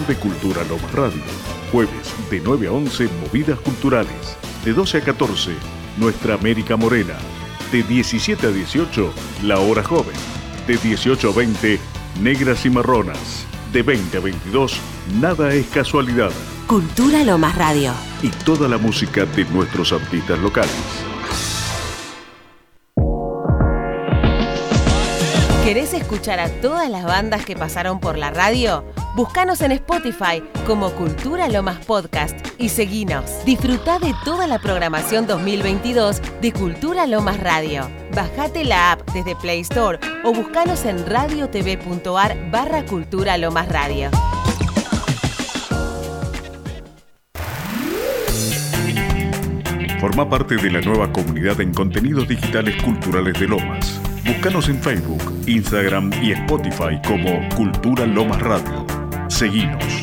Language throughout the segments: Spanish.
de Cultura Loma Radio. Jueves de 9 a 11, Movidas Culturales. De 12 a 14, Nuestra América Morena. De 17 a 18, La Hora Joven. De 18 a 20, Negras y Marronas. De 20 a 22, Nada es casualidad. Cultura Lomas Radio. Y toda la música de nuestros artistas locales. ¿Querés escuchar a todas las bandas que pasaron por la radio? Búscanos en Spotify como Cultura Lomas Podcast y seguinos. Disfruta de toda la programación 2022 de Cultura Lomas Radio. Bajate la app desde Play Store o búscanos en radiotv.ar barra Cultura Lomas Radio. Forma parte de la nueva comunidad en contenidos digitales culturales de Lomas. Búscanos en Facebook, Instagram y Spotify como Cultura Lomas Radio. Seguimos.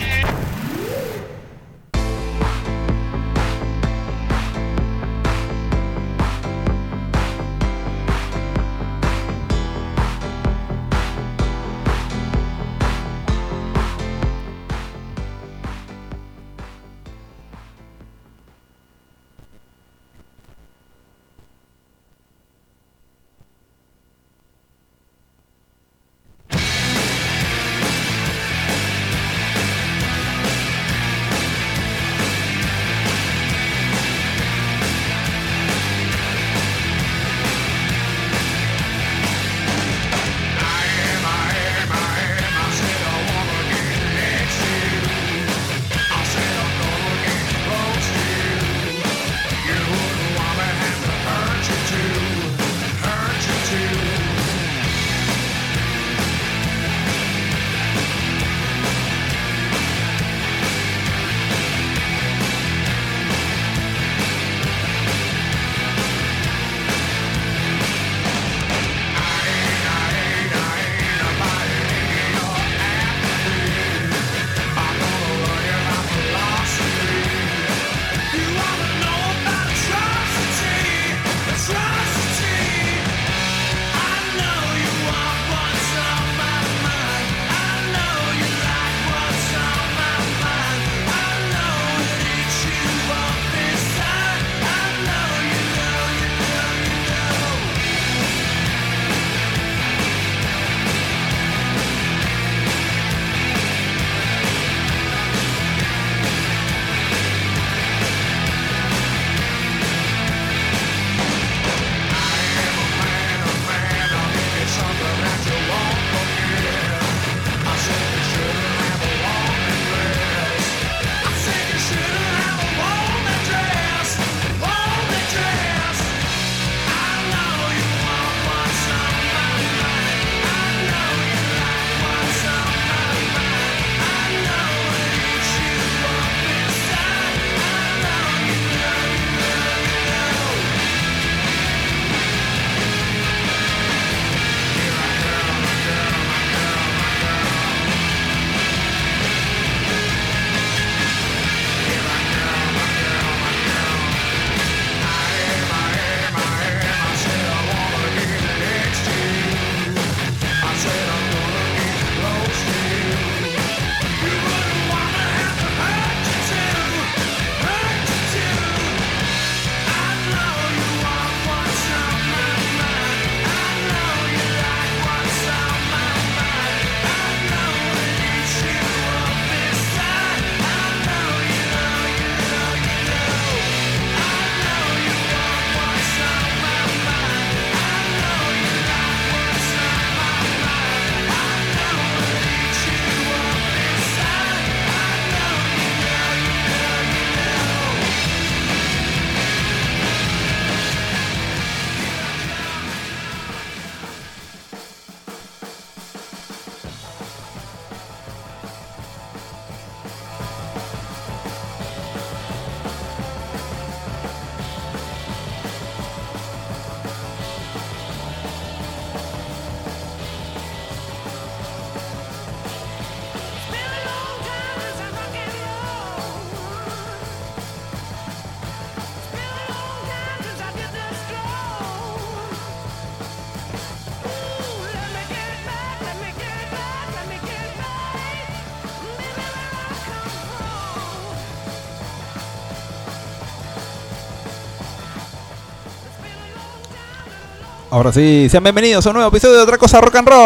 Ahora sí, sean bienvenidos a un nuevo episodio de Otra Cosa Rock and Roll.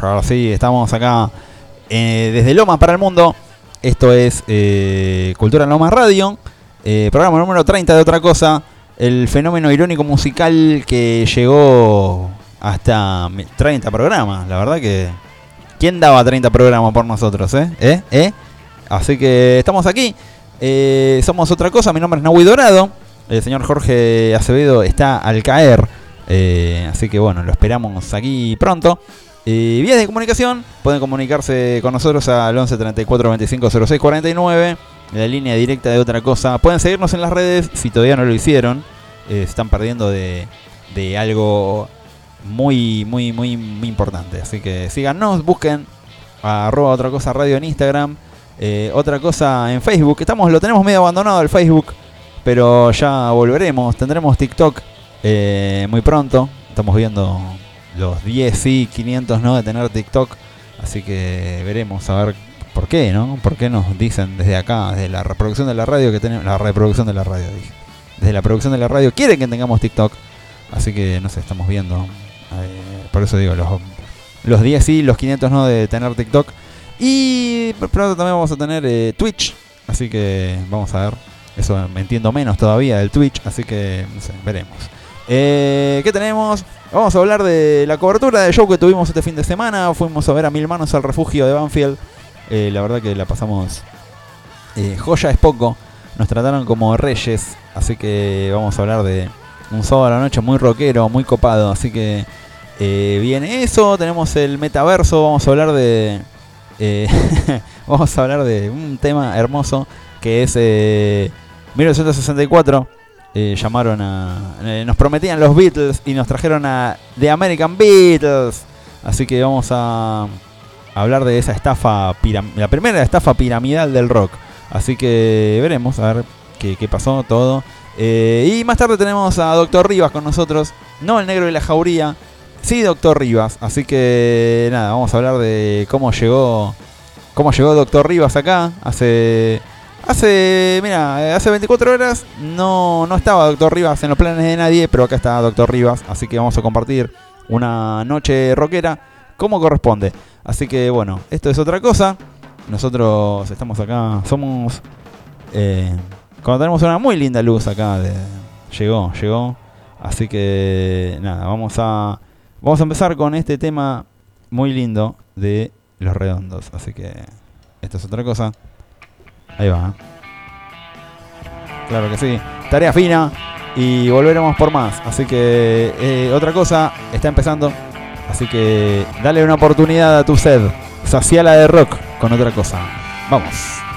Ahora sí, estamos acá eh, desde Loma para el Mundo. Esto es eh, Cultura Loma Radio, eh, programa número 30 de Otra Cosa. El fenómeno irónico musical que llegó hasta 30 programas. La verdad que... ¿Quién daba 30 programas por nosotros. ¿Eh? Así que estamos aquí. Eh, somos otra cosa, mi nombre es Nahui Dorado. El señor Jorge Acevedo está al caer. Eh, así que bueno, lo esperamos aquí pronto. Eh, vías de comunicación, pueden comunicarse con nosotros al 11 34 25 06 49. En la línea directa de otra cosa. Pueden seguirnos en las redes si todavía no lo hicieron. están perdiendo de, de algo muy, muy, muy, muy importante. Así que síganos, busquen a arroba otra cosa radio en Instagram. Eh, otra cosa en Facebook, estamos, lo tenemos medio abandonado el Facebook, pero ya volveremos. Tendremos TikTok eh, muy pronto. Estamos viendo los 10 y 500 no de tener TikTok. Así que veremos a ver por qué, ¿no? ¿Por qué nos dicen desde acá, desde la reproducción de la radio que tenemos, la reproducción de la radio, dije. Desde la producción de la radio quieren que tengamos TikTok. Así que no sé, estamos viendo. Eh, por eso digo, los, los 10 sí, los 500 no de tener TikTok. Y pronto también vamos a tener eh, Twitch. Así que vamos a ver. Eso me entiendo menos todavía del Twitch. Así que no sé, veremos. Eh, ¿Qué tenemos? Vamos a hablar de la cobertura de show que tuvimos este fin de semana. Fuimos a ver a Mil Manos al refugio de Banfield. Eh, la verdad que la pasamos. joya es poco. Nos trataron como reyes. Así que vamos a hablar de un sábado a la noche muy rockero, muy copado. Así que viene eso. Tenemos el metaverso. Vamos a hablar de eh, vamos a hablar de un tema hermoso que es 1964. Eh, eh, llamaron a. nos prometían los Beatles y nos trajeron a The American Beatles. Así que vamos a, hablar de esa estafa, la primera estafa piramidal del rock. Así que veremos a ver qué, pasó todo. y más tarde tenemos a Doctor Rivas con nosotros. No el negro de la jauría, Sí, doctor Rivas. Así que nada, vamos a hablar de cómo llegó. Cómo llegó Doctor Rivas acá. Hace. Hace. Mira, hace 24 horas no, no estaba Doctor Rivas en los planes de nadie, pero acá está Doctor Rivas. Así que vamos a compartir una noche rockera como corresponde. Así que bueno, esto es otra cosa. Nosotros estamos acá. Somos. Eh, cuando tenemos una muy linda luz acá. De, llegó, llegó. Así que nada, vamos a Vamos a empezar con este tema muy lindo de Los Redondos. Así que esto es otra cosa. Ahí va. Claro que sí. Tarea fina y volveremos por más. Así que eh, otra cosa está empezando. Así que dale una oportunidad a tu sed. Saciala de rock con otra cosa. Vamos.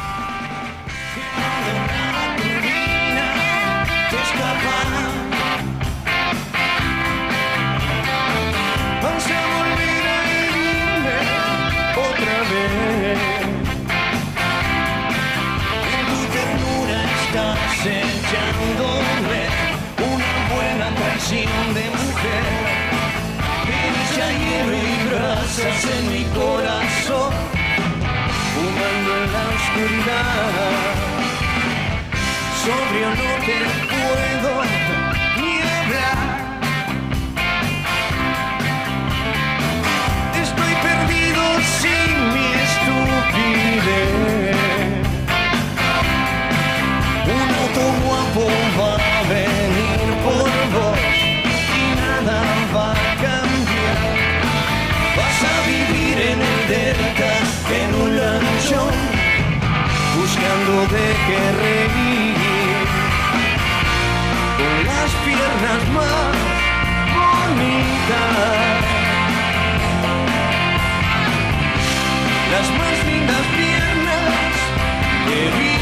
Las más lindas piernas que vi.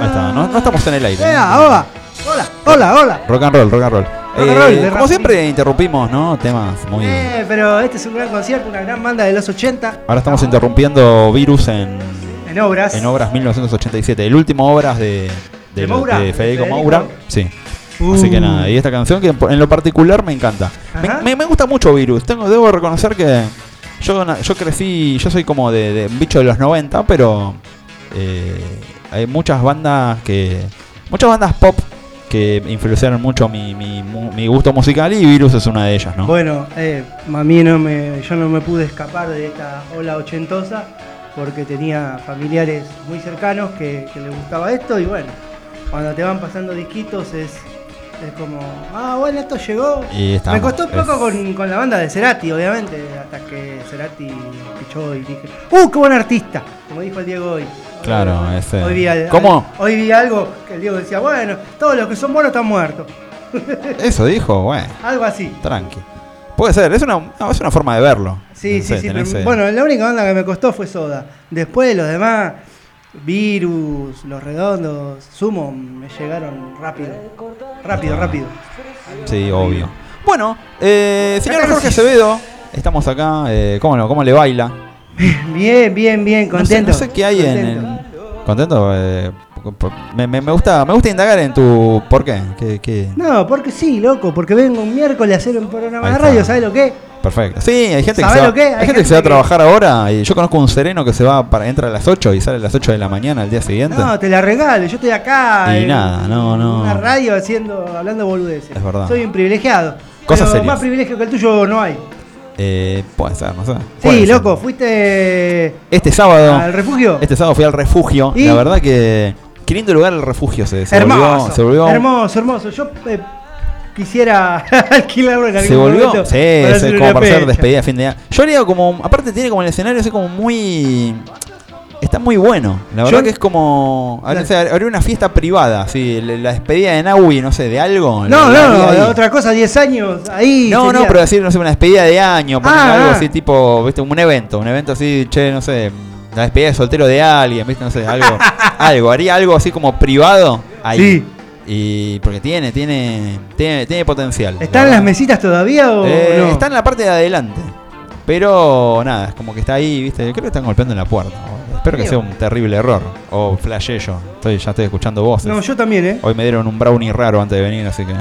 Ahí está, no, no estamos en el aire. Hola, hola, hola, hola. Rock and roll, rock and roll. and Eh, roll, de como siempre interrumpimos, ¿no? Temas muy... Eh, pero este es un gran concierto, una gran banda de los 80 Ahora estamos interrumpiendo Virus en, en obras. en Obras 1987. El último Obras de, de, ¿De lo- Moura? de Federico ¿De Federico? Moura. Sí. Uh. Así que nada, y esta canción que en lo particular me encanta. Me, Ajá. me- me gusta mucho Virus. Tengo, debo reconocer que yo, na- yo crecí, yo soy como de, de un bicho de los 90, pero eh, hay muchas bandas que. Muchas bandas pop que influenciaron mucho mi, mi, mu- mi gusto musical y Virus es una de ellas, ¿no? Bueno, eh, a mí no me, yo no me pude escapar de esta ola ochentosa porque tenía familiares muy cercanos que, que les gustaba esto y bueno, cuando te van pasando disquitos es, es como, ah, bueno, esto llegó. Y estamos, me costó un poco es- con, con la banda de Cerati, obviamente, hasta que Cerati pichó y dije, ¡uh, qué buen artista! Como dijo el Diego hoy. Claro, ese- Hoy vi, al- ¿Cómo? hoy vi algo que el Diego decía, bueno, todos los que son buenos están muertos. Eso dijo, bueno, Algo así. tranqui. Puede ser, es una, es una forma de verlo. Sí, No sí, sé, sí. pero- bueno, la única banda que me costó fue Soda. Después los demás, Virus, Los Redondos, Sumo, me llegaron rápido. Rápido, rápido. Sí, obvio. Bueno, eh, señor Jorge. Acevedo, estamos acá. Eh, ¿cómo, no? ¿Cómo le baila? Bien, bien, bien, No sé, contento. no sé qué hay en. contento. en- ¿Contento? Eh, me, me- me gusta, me gusta indagar en tu. ¿Por qué? ¿Qué, qué? No, porque sí, loco, porque vengo un miércoles a hacer un programa de radio, ¿sabes lo que? Perfecto. Sí, hay gente que ¿Sabés se va, hay Hay gente que se va a que- trabajar ahora. Y yo conozco un sereno que se va para entra a las 8 y sale a las 8 de la mañana al día siguiente. No, te la regalo, yo estoy acá Y en nada, no, no. una radio haciendo, hablando boludeces. Es verdad. Soy un privilegiado. Cosas serias. más privilegio que el tuyo no hay. Eh, puede ser, no sé. Sí, ser. loco, fuiste Este sábado. al refugio. Este sábado fui al refugio. ¿Y? La verdad que. Qué lindo lugar el refugio se, se hermoso, volvió. Se volvió hermoso, hermoso. Yo eh, quisiera alquilarlo en algún Se volvió, momento sí, para sí, hacer como para hacer fecha. despedida de fin de año. Yo haría como, aparte tiene como el escenario así como muy, está muy bueno. La verdad Yo- que es como, La- o sea, habría una fiesta privada, así, la la despedida de Naui, no sé, de algo. No, la- la no, ahí. otra cosa, 10 años ahí. No, sería- no, pero decir, no sé, una despedida de año, poner Ah, algo ah. así tipo, viste, un evento, un evento así, che, no sé, la despedida de soltero de alguien, viste, no sé, algo, algo, haría algo así como privado ahí. Sí. Y porque tiene, tiene, tiene, tiene potencial. la ¿Están verdad. las mesitas todavía o Eh, no? Está en la parte de adelante. Pero nada, es como que está ahí, ¿viste? Creo que están golpeando en la puerta. Espero que sea un terrible error. O flashé yo. Estoy, ya estoy escuchando voces. No, yo también, ¿eh? Hoy me dieron un brownie raro antes de venir, así que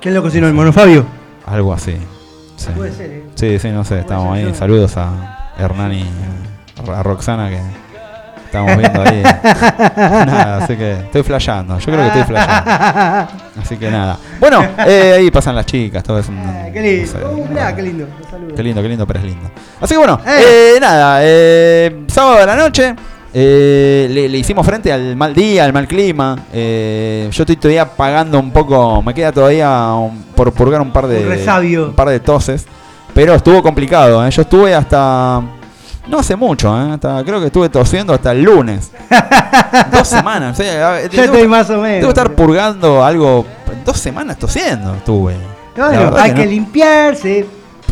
¿Quién lo cocinó? ¿El monofabio? algo así. Sí. Puede ser, ¿eh? Sí, sí, no sé, estamos ahí. Saludos a Hernán y a Roxana que estamos viendo ahí. nada, así que estoy flasheando. Yo creo que estoy flasheando. Así que nada. Bueno, eh, ahí pasan las chicas, todo es un. Ah, qué lindo. no sé, Uh, mirá, qué lindo. Qué lindo, qué lindo, pero es lindo. Así que bueno, Eh. eh, nada, eh, sábado de la noche. eh, le, le hicimos frente al mal día, al mal clima. eh, yo estoy todavía pagando un poco, me queda todavía un- por purgar un par de Un un par de toses, pero estuvo complicado. eh, Yo estuve hasta no hace mucho, eh, hasta creo que estuve tosiendo hasta el lunes. dos semanas. o sea, a ver, Yo tengo- estoy más o menos. Debo estar purgando algo. Dos semanas tosiendo estuve. Bueno, hay que limpiarse.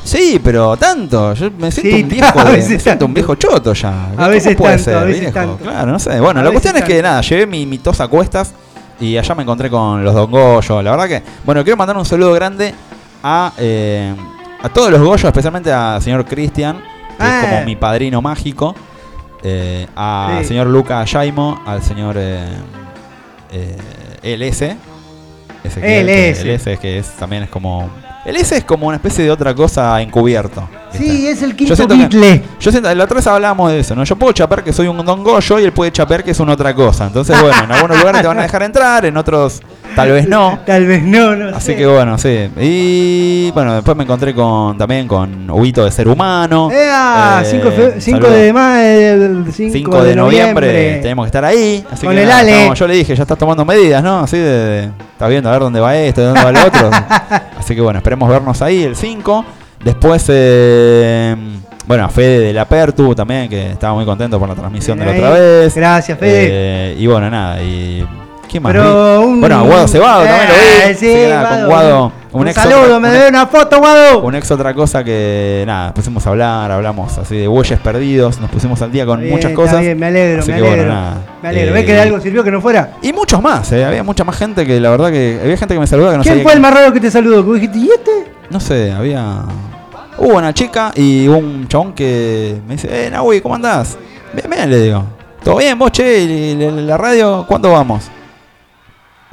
Sí, pero tanto. Yo me siento Sí, un viejo, a de- me siento un viejo choto ya. ¿Cómo veces puede tanto, ser, a veces viejo? tanto. Claro, no sé. Bueno, A la cuestión es que nada, llevé mi, mi tos a cuestas y allá me encontré con los Don Goyo. La verdad que, bueno, quiero mandar un saludo grande a, eh, a todos los Goyos, especialmente al señor Cristian, que Ah. es como mi padrino mágico. eh, al Sí. señor Luca Jaimo, al señor eh, eh, LS. Que- LS. LS, que es, también es como. El S es como una especie de otra cosa encubierto. Sí, es el Yo quinto siento que-. Yo siento, la otra vez hablábamos de eso, ¿no? Yo puedo chapear que soy un Don Goyo y él puede chapear que es una otra cosa. Entonces, bueno, en algunos lugares te van a dejar entrar, en otros tal vez no. Tal vez no, no Así sé. que bueno, sí. Y bueno, después me encontré con también con Huito de Ser Humano. ¡Ea! Eh, 5 saludos. de mayo, 5, 5 de, noviembre, tenemos que estar ahí. Así Con que el nada, Ale. estamos- yo le dije, ya estás tomando medidas, ¿no? Así de, de- estás viendo a ver dónde va esto, dónde va el otro. Así que bueno, esperemos vernos ahí el 5. Después, eh, bueno, Fede de la Pertu también, que estaba muy contento por la transmisión de la otra vez. Gracias, Fede. Eh, y bueno, nada, y. ¿Quién más? Pero un- Bueno, Guado Cebado también lo vi. Eh, sí, que nada, con Guado. Un, ex saludo, otra- me debe una foto, Guado. un ex otra cosa que nada, pusimos a hablar, hablamos así de bueyes perdidos, nos pusimos al día con bien, muchas cosas. bien, me alegro, Así me que bueno, alegro. nada, me alegro. eh, ¿Ves que de algo sirvió que no fuera? Y muchos más, eh, había mucha más gente que la verdad que había gente que me saludaba que no ¿Quién fue el quién- más raro que te saludó? Que dijiste, ¿y este? No sé, había hubo una chica y hubo un chabón que me dice, "Eh, Nahui, ¿cómo andás?" Bien, bien, le digo. ¿Todo bien, vos, che? ¿Y la, radio cuándo vamos?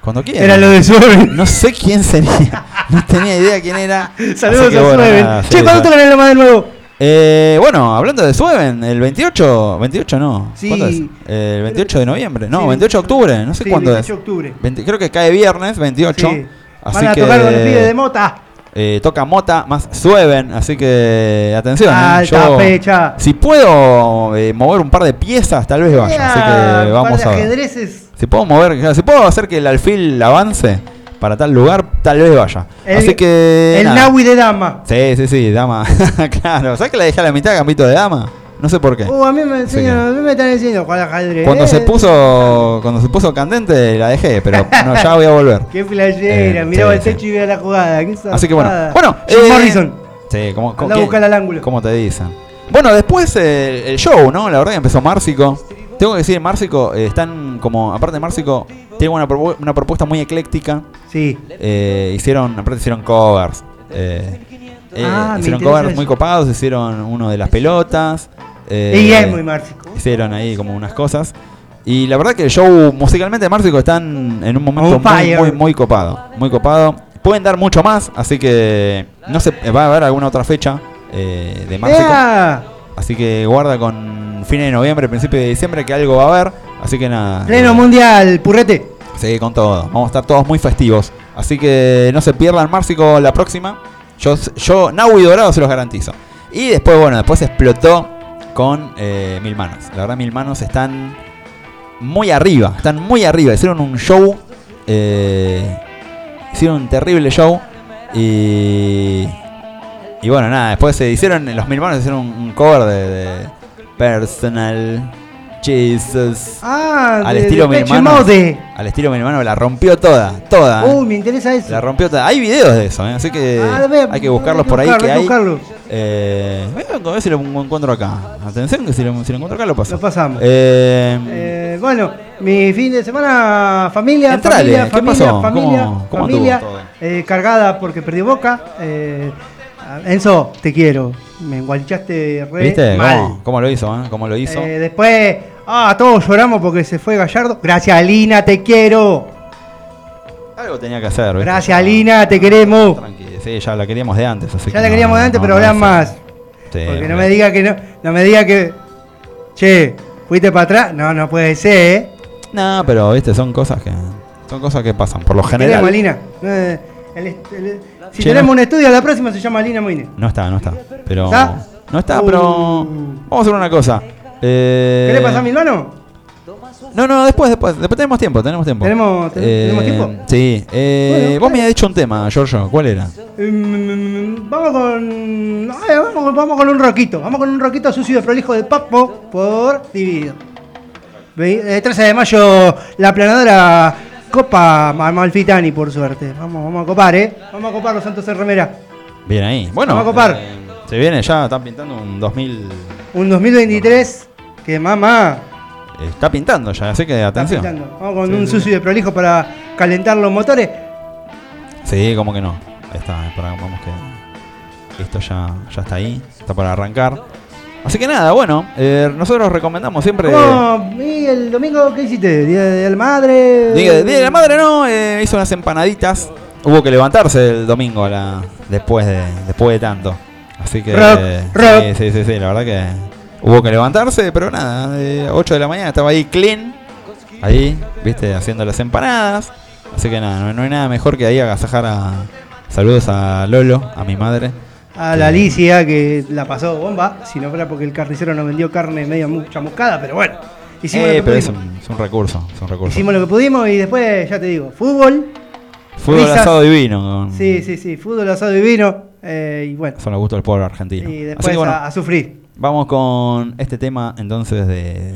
Cuando quieran. Era lo de Sueven. No sé quién sería. No tenía idea quién era. Saludos que a bueno, Sueven. nada, sí, che, ¿cuándo sí. tocan en Loma de nuevo? Eh, bueno, hablando de Sueven, el 28, 28 no. Sí. ¿Cuándo es? Eh, el 28 de noviembre, no, Sí, 28 de octubre, no sé cuándo 28 es. de octubre. 20 creo que cae viernes, 28. Sí. Así Van a que tocar con los pibes de Mota. Eh, toca Mota más Sueven, así que atención. eh, Alta yo- fecha. Si puedo eh, mover un par de piezas, tal vez vaya. Así que un vamos a ver. Si puedo mover, si puedo hacer que el alfil avance para tal lugar, tal vez vaya. El- así que El nada. Nahui de Dama. Sí, sí, sí, dama. claro. ¿Sabes que la dejé a la mitad Gambito de dama? No sé por qué. Uh, a mí me enseñan, a mí me están enseñando a jugar ajedrez. Cuando se puso cuando se puso candente la dejé, pero no, ya voy a volver. Qué playera, Eh, miraba sí, el sí. techo y veía la jugada. qué Así que bueno. Bueno, Jim eh, Morrison. Sí, como Andá a buscar al ángulo. ¿Cómo te dicen? Bueno, después eh, el show, ¿no? La verdad que empezó Márcico. Tengo que decir, Márcico eh, están como aparte de Márcico tiene una, propu- una propuesta muy ecléctica. Sí. Eh, hicieron, aparte hicieron covers. Eh, eh, Ah, hicieron covers muy copados, hicieron uno de las pelotas. eh, y es muy márcico. hicieron ahí como unas cosas. Y la verdad que el show musicalmente de Márcico están en un momento muy, muy, muy copado. Muy copado. Pueden dar mucho más, así que no sé, va a haber alguna otra fecha eh, de Márcico. Así que guarda con fines de noviembre, principio de diciembre que algo va a haber. Así que nada. Pleno eh, mundial, purrete. Sí, con todo. Vamos a estar todos muy festivos. Así que no se pierdan Márcico la próxima. Yo, yo Nau y Dorado se los garantizo. Y después, bueno, después explotó con eh, Mil Manos. La verdad, Mil Manos están muy arriba. Están muy arriba. Hicieron un show. eh, hicieron un terrible show. Y. Y bueno, nada. Después se hicieron. Los Mil Manos hicieron un, cover de Personal Jesus. Ah, Al de- estilo de mi hermano. Mode. Al estilo mi hermano la rompió toda, toda. ¿eh? Uy, me interesa eso. La rompió toda. Hay videos de eso, ¿eh? así que Ah, hay que buscarlos hay por ahí que hay buscarlo. Eh, voy a ver si lo encuentro acá. Atención que si lo, si lo encuentro acá lo paso. Lo pasamos. Eh, Eh, bueno, mi fin de semana, familia, Entrale, familia, ¿qué familia, pasó? familia, ¿Cómo- cómo familia, estuvo todo? eh, cargada porque perdió Boca. Eh, Enzo, te quiero. Me engualichaste re ¿Viste? mal. ¿Cómo, cómo lo hizo? eh? ¿Cómo lo hizo? Eh, después, ah, todos lloramos porque se fue Gallardo. Gracias, Lina, te quiero. Algo tenía que hacer. ¿viste? Gracias, Lina, te queremos. Tranqui. Sí, ya la queríamos de antes. Así Ya que la no- queríamos de antes, no- pero hablan más. Sí, Porque no me diga que no, no me diga que. Che, fuiste para atrás. No, no puede ser, ¿eh? No, pero viste, son cosas que. Son cosas que pasan. Por lo general. Queremos, Lina. Eh, el est- el- si Che, tenemos no- un estudio, la próxima se llama Lina Moine. No está, no está. Pero. ¿Está? No está, Uh. pero. Vamos a hacer una cosa. Eh, ¿Querés pasar mi mano? No, no, después, después. Después tenemos tiempo, tenemos tiempo. ¿Tenemos- ten- tenemos tiempo? Sí. Eh, Bueno, vos me habías dicho un tema, Giorgio. ¿Cuál era? Mm, vamos con. ay, vamos, vamos con un roquito. Vamos con un roquito sucio de prolijo de Papo por Dividido. Ve- eh, 13 de mayo, la planadora Copa Amalfitani, por suerte. Vamos, vamos a copar, ¿eh? Vamos a copar los Santos en remera. Bien ahí. Bueno. Vamos a copar. eh, se viene ya, están pintando un 2000. Un 2023 que mamá. Está pintando ya, así que está atención. pintando. Vamos con Sí, un sí, sucio de prolijo para calentar los motores. Sí, como que no. Ahí está, para, vamos que esto ya, ya está ahí, está para arrancar. Así que nada, bueno, eh, nosotros recomendamos siempre. ¿Cómo? ¿Y el domingo qué hiciste? ¿Día de la madre? Día, Día de la madre no, eh, hizo unas empanaditas. Hubo que levantarse el domingo a la, después de después de tanto. Así que Rock, eh, rock. Sí, sí, sí, sí, la verdad que hubo que levantarse, pero nada, eh, 8 de la mañana estaba ahí clean, ahí, viste, haciendo las empanadas. Así que nada, no, no hay nada mejor que ahí agasajar a saludos a Lolo, a mi madre. A la Alicia que la pasó bomba, si no fuera porque el carnicero nos vendió carne medio mu- chamuscada, pero bueno. Hicimos, Eh, lo que pero es pudimos. un, es un recurso, hicimos lo que pudimos y después, ya te digo, fútbol. Fútbol risas. asado divino. Sí, sí, sí, fútbol asado y vino. eh, y bueno, Son los gustos del pueblo argentino. y después que bueno, a, a sufrir. Vamos con este tema entonces de.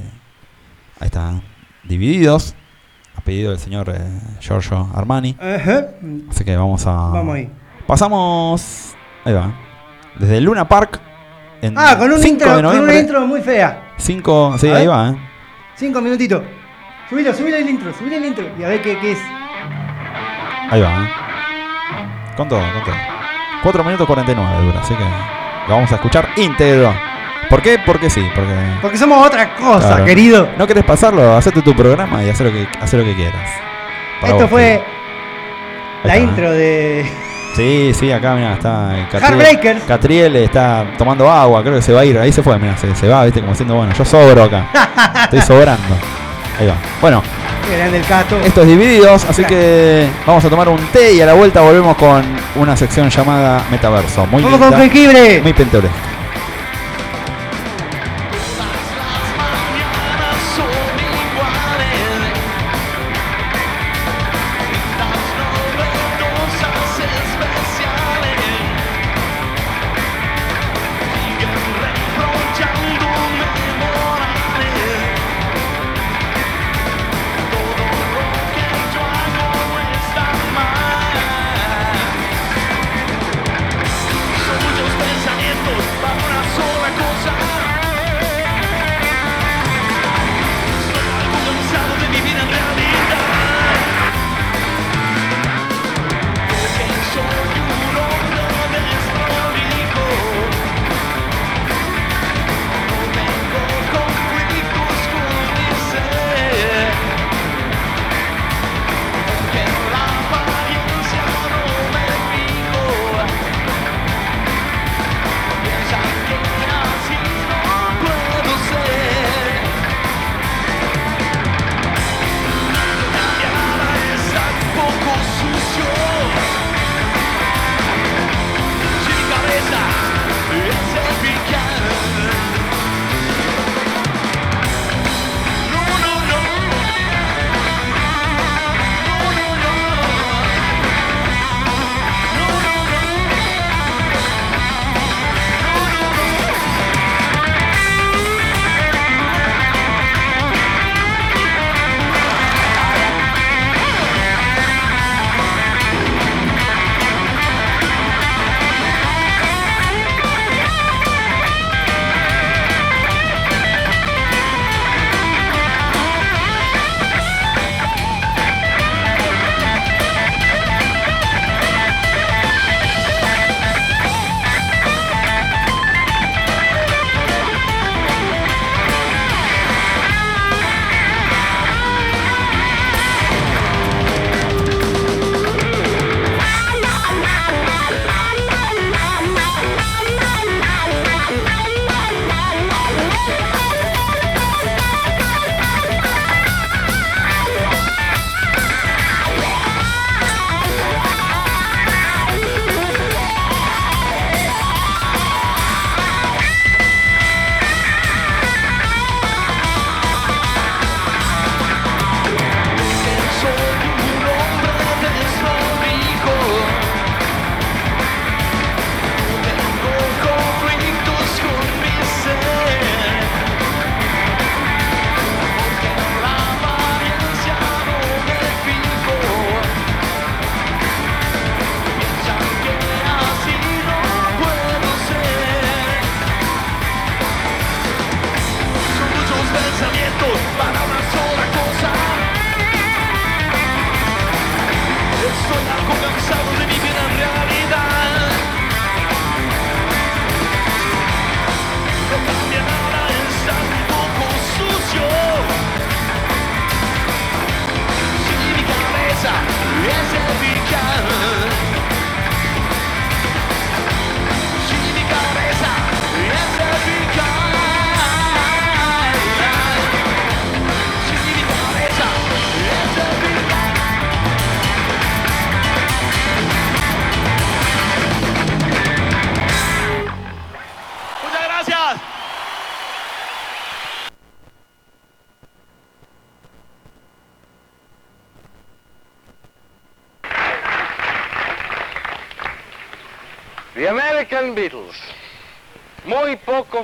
Ahí está. Divididos. A pedido del señor eh, Giorgio Armani. Así que vamos a. Vamos ahí. Pasamos. Ahí va. Desde el Luna Park. En Ah, con un 5 intro, de con una intro muy fea. 5. Sí, ahí va, eh. Cinco minutitos. Subilo, subilo el intro, subilo el intro. Y a ver qué, qué es. Ahí va, eh. Con todo, con todo. 4 minutos 49 dura, así que lo vamos a escuchar íntegro. ¿Por qué? Porque sí, porque. Porque somos otra cosa, Claro. querido. ¿No querés pasarlo? Hacete tu programa y haz lo que, haz lo que quieras. Para Esto vos, fue la está, ¿eh? intro de. Sí, sí, acá mira, está eh, Heartbreakers. Catriel está tomando agua, creo que se va a ir, ahí se fue, mira, se, se va, viste, como diciendo, bueno, yo sobro acá. Estoy sobrando. Ahí va. Bueno, cato. esto es divididos, así Claro. que vamos a tomar un té y a la vuelta volvemos con una sección llamada Metaverso. Muy Vamos con linda, jengibre. muy pintoresca.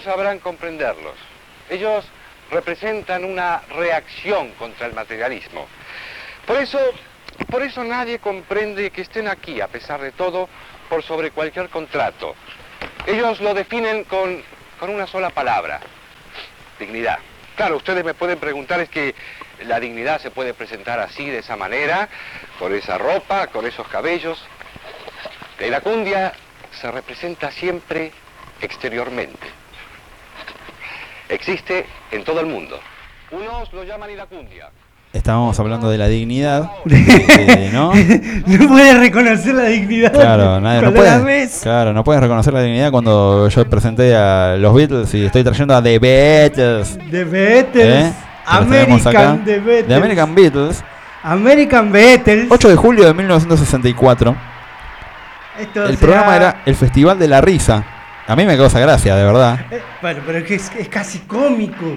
Sabrán comprenderlos. Ellos representan una reacción contra el materialismo. Por eso, por eso nadie comprende que estén aquí, a pesar de todo, por sobre cualquier contrato. Ellos lo definen con, con una sola palabra, dignidad. Claro, ustedes me pueden preguntar, es que la dignidad se puede presentar así, de esa manera, con esa ropa, con esos cabellos. La iracundia se representa siempre exteriormente. Existe en todo el mundo. Unos lo llaman iracundia. Estábamos hablando de la dignidad, eh, ¿no? no puedes reconocer la dignidad. Claro, nadie, no puedes, claro, no puedes reconocer la dignidad cuando yo presenté a los Beatles y estoy trayendo a The Beatles. The Beatles. ¿eh? Acá. American The Beatles. The American Beatles. American Beatles. 8 de julio de 1964. Esto El será- programa era el Festival de la Risa. A mí me causa gracia, de verdad. Eh, bueno, pero es que es, es casi cómico.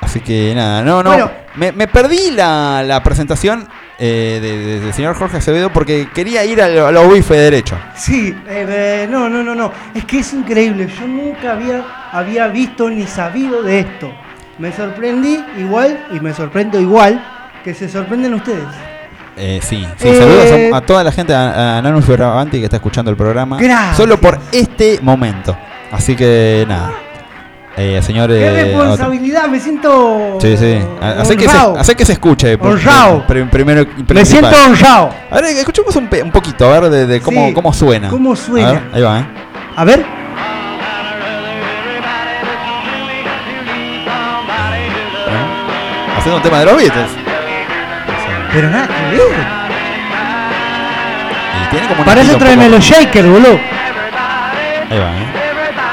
Así que nada, no, no. Bueno. me, me perdí la, la presentación eh, de- de- del señor Jorge Acevedo porque quería ir a lo, a lo bife derecho. Sí, eh, eh, no, no, no, no. Es que es increíble. Yo nunca había, había visto ni sabido de esto. Me sorprendí igual y me sorprendo igual que se sorprenden ustedes. Eh, sí, sí, Eh, saludos a, a toda la gente, a, a Fioravanti que está escuchando el programa. Gracias. Solo por este momento. Así que nada. Eh, señor. ¡Qué eh, responsabilidad! Me siento. Sí, sí. Ha- Hace que, que se escuche. Honrado. pri- primero Me siento honrado. A ver, escuchemos un, un poquito, a ver, de, de cómo, Sí, cómo suena. cómo suena. A ver, ahí va, ¿eh? A ver. Haciendo un tema de los Beatles. Pero nada que ver. Y tiene como un Para eso estilo un tráeme poco- los shakers, boludo. Ahí va, ¿eh?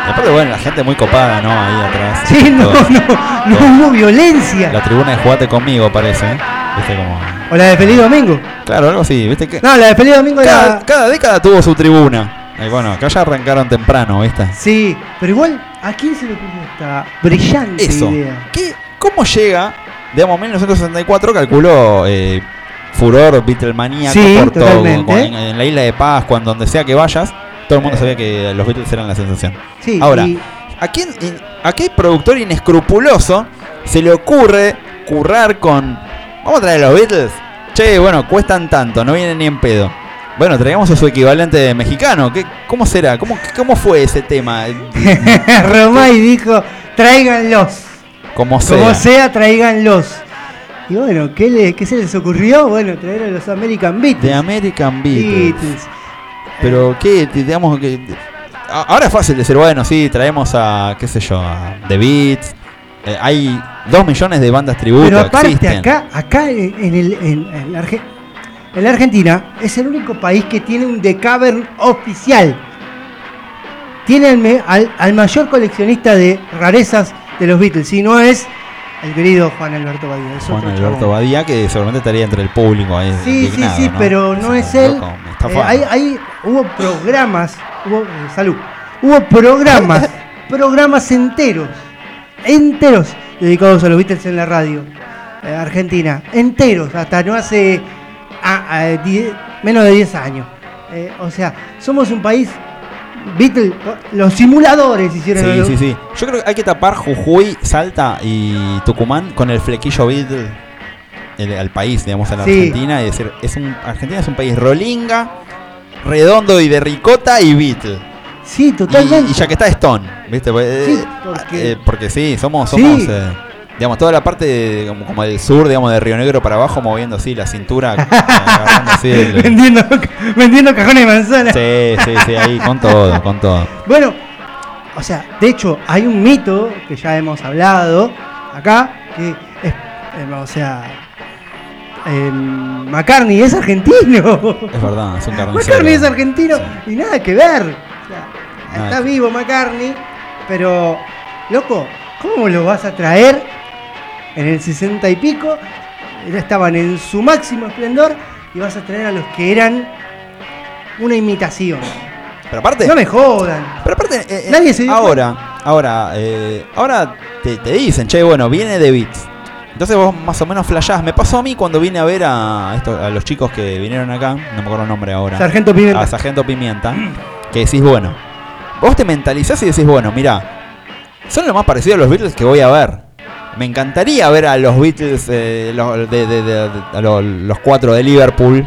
Y aparte, bueno, la gente muy copada, ¿no? Ahí atrás. Sí, no, no, no hubo violencia. La tribuna de Jugate conmigo, parece, ¿eh? Viste como. O la de Feliz Domingo. Claro, algo así, ¿viste? Que No, la de Feliz Domingo cada, era. cada década tuvo su tribuna. Y bueno, acá ya arrancaron temprano, ¿viste? Sí, pero igual, ¿a quién se le ocurrió esta brillante Eso. idea? ¿Qué, ¿Cómo llega? Digamos, 1964 calculó eh, furor Beatlemaníaco Sí, por todo. en, en la isla de Pascua, en donde sea que vayas, todo el mundo sabía que los Beatles eran la sensación. Sí, Ahora, y- ¿a, quién, ¿a qué productor inescrupuloso se le ocurre currar con. Vamos a traer a los Beatles? Che, bueno, cuestan tanto, no vienen ni en pedo. Bueno, traigamos a su equivalente mexicano. ¿Qué, ¿Cómo será? ¿Cómo, ¿Cómo fue ese tema? Romay dijo, tráiganlos. Como sea. Como sea, tráiganlos. Y bueno, ¿qué, le- qué se les ocurrió? Bueno, traer a los American Beatles. The American Beatles. Beatles. Pero qué, Te- digamos que ahora es fácil decir, bueno, sí, traemos a qué sé yo, a The Beats. Eh, hay dos millones de bandas tributo Pero aparte existen. acá, acá en, el, en, en la Arge- en la Argentina es el único país que tiene un The Cavern oficial. Tiene al- al mayor coleccionista de rarezas de los Beatles, y no es el querido Juan Alberto Badía. es Juan Alberto chabón. Badía, que seguramente estaría entre el público ahí. Sí, sí, sí, ¿no? pero no es él. Eh, hay, hay- hubo programas, hubo, eh, salud, hubo programas, programas enteros, enteros dedicados a los Beatles en la radio eh, argentina, enteros, hasta no hace a- a die- menos de 10 años. Eh, o sea, somos un país, Beatles, los simuladores hicieron Sí, sí, sí. Yo creo que hay que tapar Jujuy, Salta y Tucumán con el flequillo Beatle el- al país, digamos, a la Sí. Argentina. Y decir, es un, Argentina es un país rolinga, redondo y de ricota y Beatle. Sí, totalmente. y ya que está Stone, ¿viste? Pues, eh, Sí, porque- eh, porque sí, somos, Sí. somos eh, digamos, toda la parte de- como, como del sur, digamos, de Río Negro para abajo, moviendo así la cintura, agarrando así el- vendiendo, vendiendo cajones de manzana. Sí, sí, sí, ahí, con todo, con todo. Bueno, o sea, de hecho, hay un mito que ya hemos hablado acá, que es, eh, o sea, eh, McCartney es argentino. Es verdad, es un carnicero. McCartney es argentino Sí. y nada que ver. O sea, Nada está que- vivo McCartney, pero, loco, ¿cómo lo vas a traer en el 60 y pico? Ya estaban en su máximo esplendor y vas a traer a los que eran una imitación. Pero aparte, No me jodan. pero aparte, eh, eh, Nadie se ahora, ahora, eh, ahora te, te dicen, che, bueno, viene de Beats. Entonces vos más o menos flashás. Me pasó a mí cuando vine a ver a, esto, a los chicos que vinieron acá, no me acuerdo el nombre ahora. Sargento Pimienta. A Sargento Pimienta. que decís, bueno, vos te mentalizás y decís, bueno, mira, son lo más parecido a los Beatles que voy a ver. Me encantaría ver a los Beatles, eh, lo- de, de- de- de- a lo- los cuatro de Liverpool,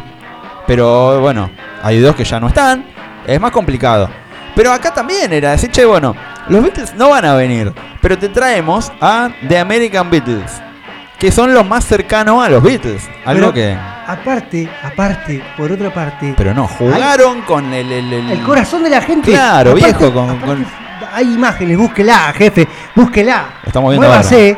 pero bueno, hay dos que ya no están, es más complicado. Pero acá también era decir, che, bueno, los Beatles no van a venir, pero te traemos a The American Beatles, que son los más cercanos a los Beatles. Algo Pero- que... Aparte, aparte, por otra parte, Pero no, jugaron con el... el- el- el corazón de la gente. Claro, Aparte- viejo, con- aparte, con- Hay imágenes, búsquela, jefe, búsquela. Estamos viendo Muévase.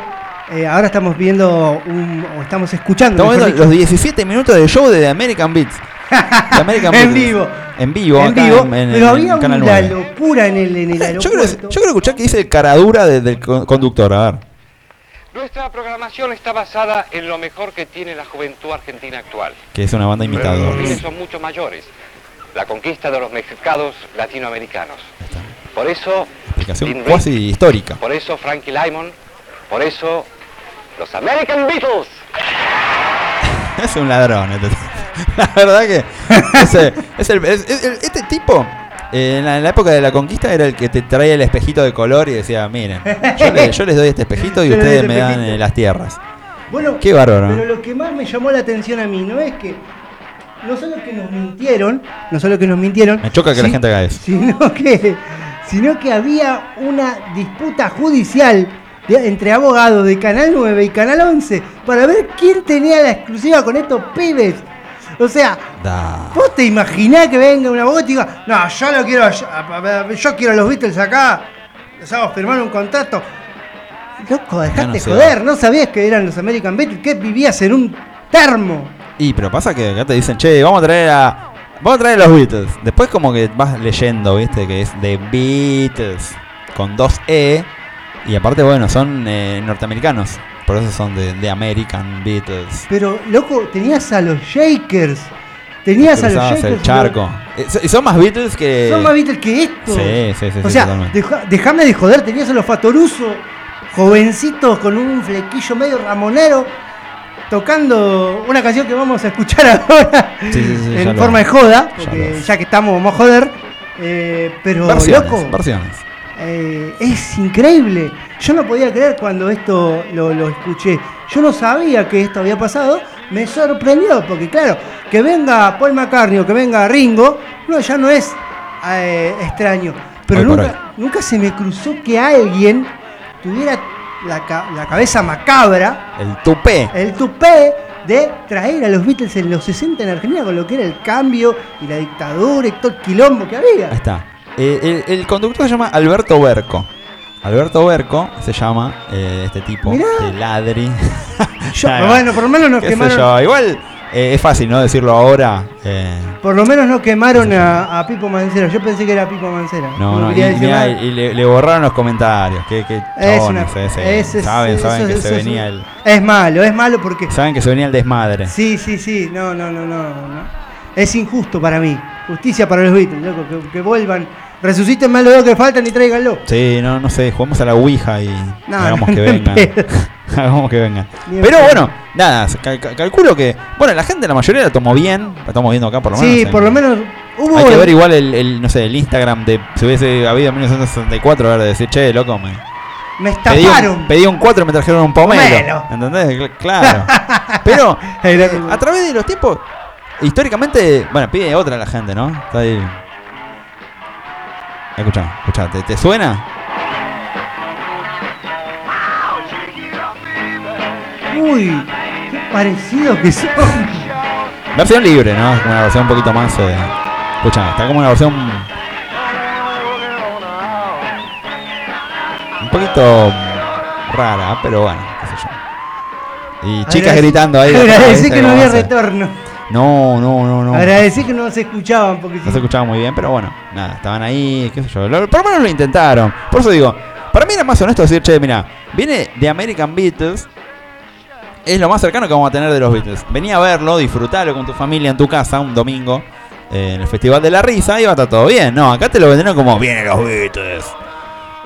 Eh, ahora estamos viendo, un, o estamos escuchando. Estamos viendo los 17 minutos de show de The American Beats. The American En vivo. En vivo, en acá vivo, en- en- pero en había Canal una 9. locura en el, en el Yo aeropuerto. creo, yo creo escuchar que dice caradura de- del co- conductor, a ver. Nuestra programación está basada en lo mejor que tiene la juventud argentina actual. Que es una banda los imitadora. fines son mucho mayores. La conquista de los mercados latinoamericanos. Por eso, Explicación Tim cuasi histórica. por eso Frankie Lymon, por eso los American Beatles. Es un ladrón. este. La verdad que es el- es el- es- es el- este tipo, eh, en, la, en la época de la conquista, era el que te traía el espejito de color y decía, miren, yo, le- yo les doy este espejito y ustedes este me dan eh, las tierras. Bueno, Qué bárbaro, ¿no? Pero lo que más me llamó la atención a mí no es que no solo que nos mintieron, no solo que nos mintieron, Me choca que la gente haga eso. sino que sino que había una disputa judicial entre abogados de Canal 9 y Canal 11 para ver quién tenía la exclusiva con estos pibes. O sea, Da. ¿Vos te imaginás que venga un abogado y diga, no, yo lo quiero, yo, yo quiero a los Beatles acá, les hago firmar un contrato? Loco, dejate no joder, ¿no sabías que eran los American Beatles? ¿Qué vivías en un termo? Y pero pasa que acá te dicen, che, vamos a traer a. Vamos a traer a los Beatles. Después como que vas leyendo, viste, que es The Beatles. Con dos E. Y aparte, bueno, son eh, norteamericanos. Por eso son de, de American Beatles. Pero, loco, tenías a los Shakers, tenías a los Shakers. el charco. Eh, so- Y son más Beatles que. Son más Beatles que esto. Sí, sí, sí, O sí, sea, deja- déjame de joder, tenías a los Fatoruso, jovencitos con un flequillo medio ramonero, tocando una canción que vamos a escuchar ahora Sí, sí, sí, en lo- forma de joda, porque ya que estamos vamos a joder. eh, pero Versiones, loco, versiones. Eh, es increíble. Yo no podía creer cuando esto lo, lo escuché. Yo no sabía que esto había pasado. Me sorprendió, porque claro, que venga Paul McCartney o que venga Ringo, no, ya no es eh, extraño. Pero nunca, nunca se me cruzó que alguien tuviera la, la cabeza macabra, El tupé. el tupé de traer a los Beatles en los 60 en Argentina con lo que era el cambio y la dictadura y todo el quilombo que había. Ahí está. Eh, el, el conductor se llama Alberto Berco. Alberto Berco se llama eh, este tipo Mirá. de ladri. Yo- bueno, por lo menos nos ¿Qué quemaron. yo? Igual eh, es fácil, ¿no? Decirlo ahora. Por lo menos no quemaron a, a Pipo Mancera. Yo pensé que era Pipo Mancera. no, no, y, mirá, le, le borraron los comentarios. Que, que Es una- ese, es- saben, saben que se venía el. Es malo, es malo porque. Saben que se venía el desmadre. Sí, sí, sí. No, no, no, no. no. Es injusto para mí. Justicia para los Beatles, loco. Que, que vuelvan. Resuciten más los dos que faltan y tráiganlo. Sí, no, no sé, juguemos a la Ouija y No, hagamos no, que vengan. hagamos que vengan. Pero bueno, nada, cal- cal- calculo que. Bueno, la gente, la mayoría la tomó bien. La estamos viendo acá por lo menos. Sí, en- por lo menos hubo. Hay que ver igual el, el, no sé, el Instagram de si hubiese habido en 1964, a ver, de decir, che, loco, me Me estafaron. pedí un 4 y me trajeron un pomelo. Pomelo. ¿Entendés? Cl- Claro. Pero eh, a través de los tiempos, históricamente, bueno, pide otra la gente, ¿no? Está ahí. Escucha, escucha, ¿te, te suena? Uy, qué parecido que son. Versión libre, ¿no? Es como una versión un poquito más. Eh, escucha, está como una versión. Un poquito rara, pero bueno, qué sé yo. Y chicas Agradec- gritando ahí. Agradecí ¿viste que no había hace? retorno. No, no, no, no. Agradecí que no se escuchaban porque No se escuchaba muy bien, pero bueno, nada, estaban ahí, qué sé yo. Lo- por lo menos lo intentaron. Por eso digo, para mí era más honesto decir, che, mira, viene de American Beatles, es lo más cercano que vamos a tener de los Beatles. Venía a verlo, disfrutarlo con tu familia en tu casa un domingo, eh, en el Festival de la Risa, y va a estar todo bien. No, acá te lo vendieron como, vienen los Beatles.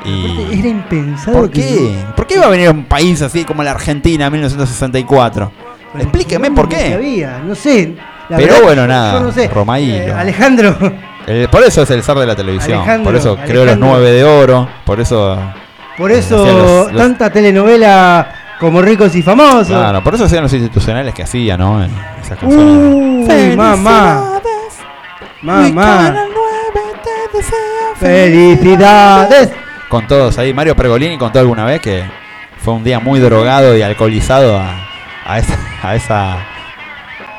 Y... Era impensado. ¿Por que- qué? ¿Por qué iba a venir a un país así como la Argentina en 1964? Explíqueme por qué. había, no sé. la Pero verdad, bueno, nada, no sé. Romaillo. Eh, Alejandro, El- por eso es el zar de la televisión. Alejandro, por eso creó los nueve de oro. Por eso. Por Hacían eso los- los- tanta telenovela como ricos y famosos. Claro, por eso hacían los institucionales que hacía, ¿no? En esas canciones. Uy, mamá. Mamá. Felicidades. Con todos ahí. Mario Pergolini contó alguna vez que fue un día muy drogado y alcoholizado a, a esa. A esa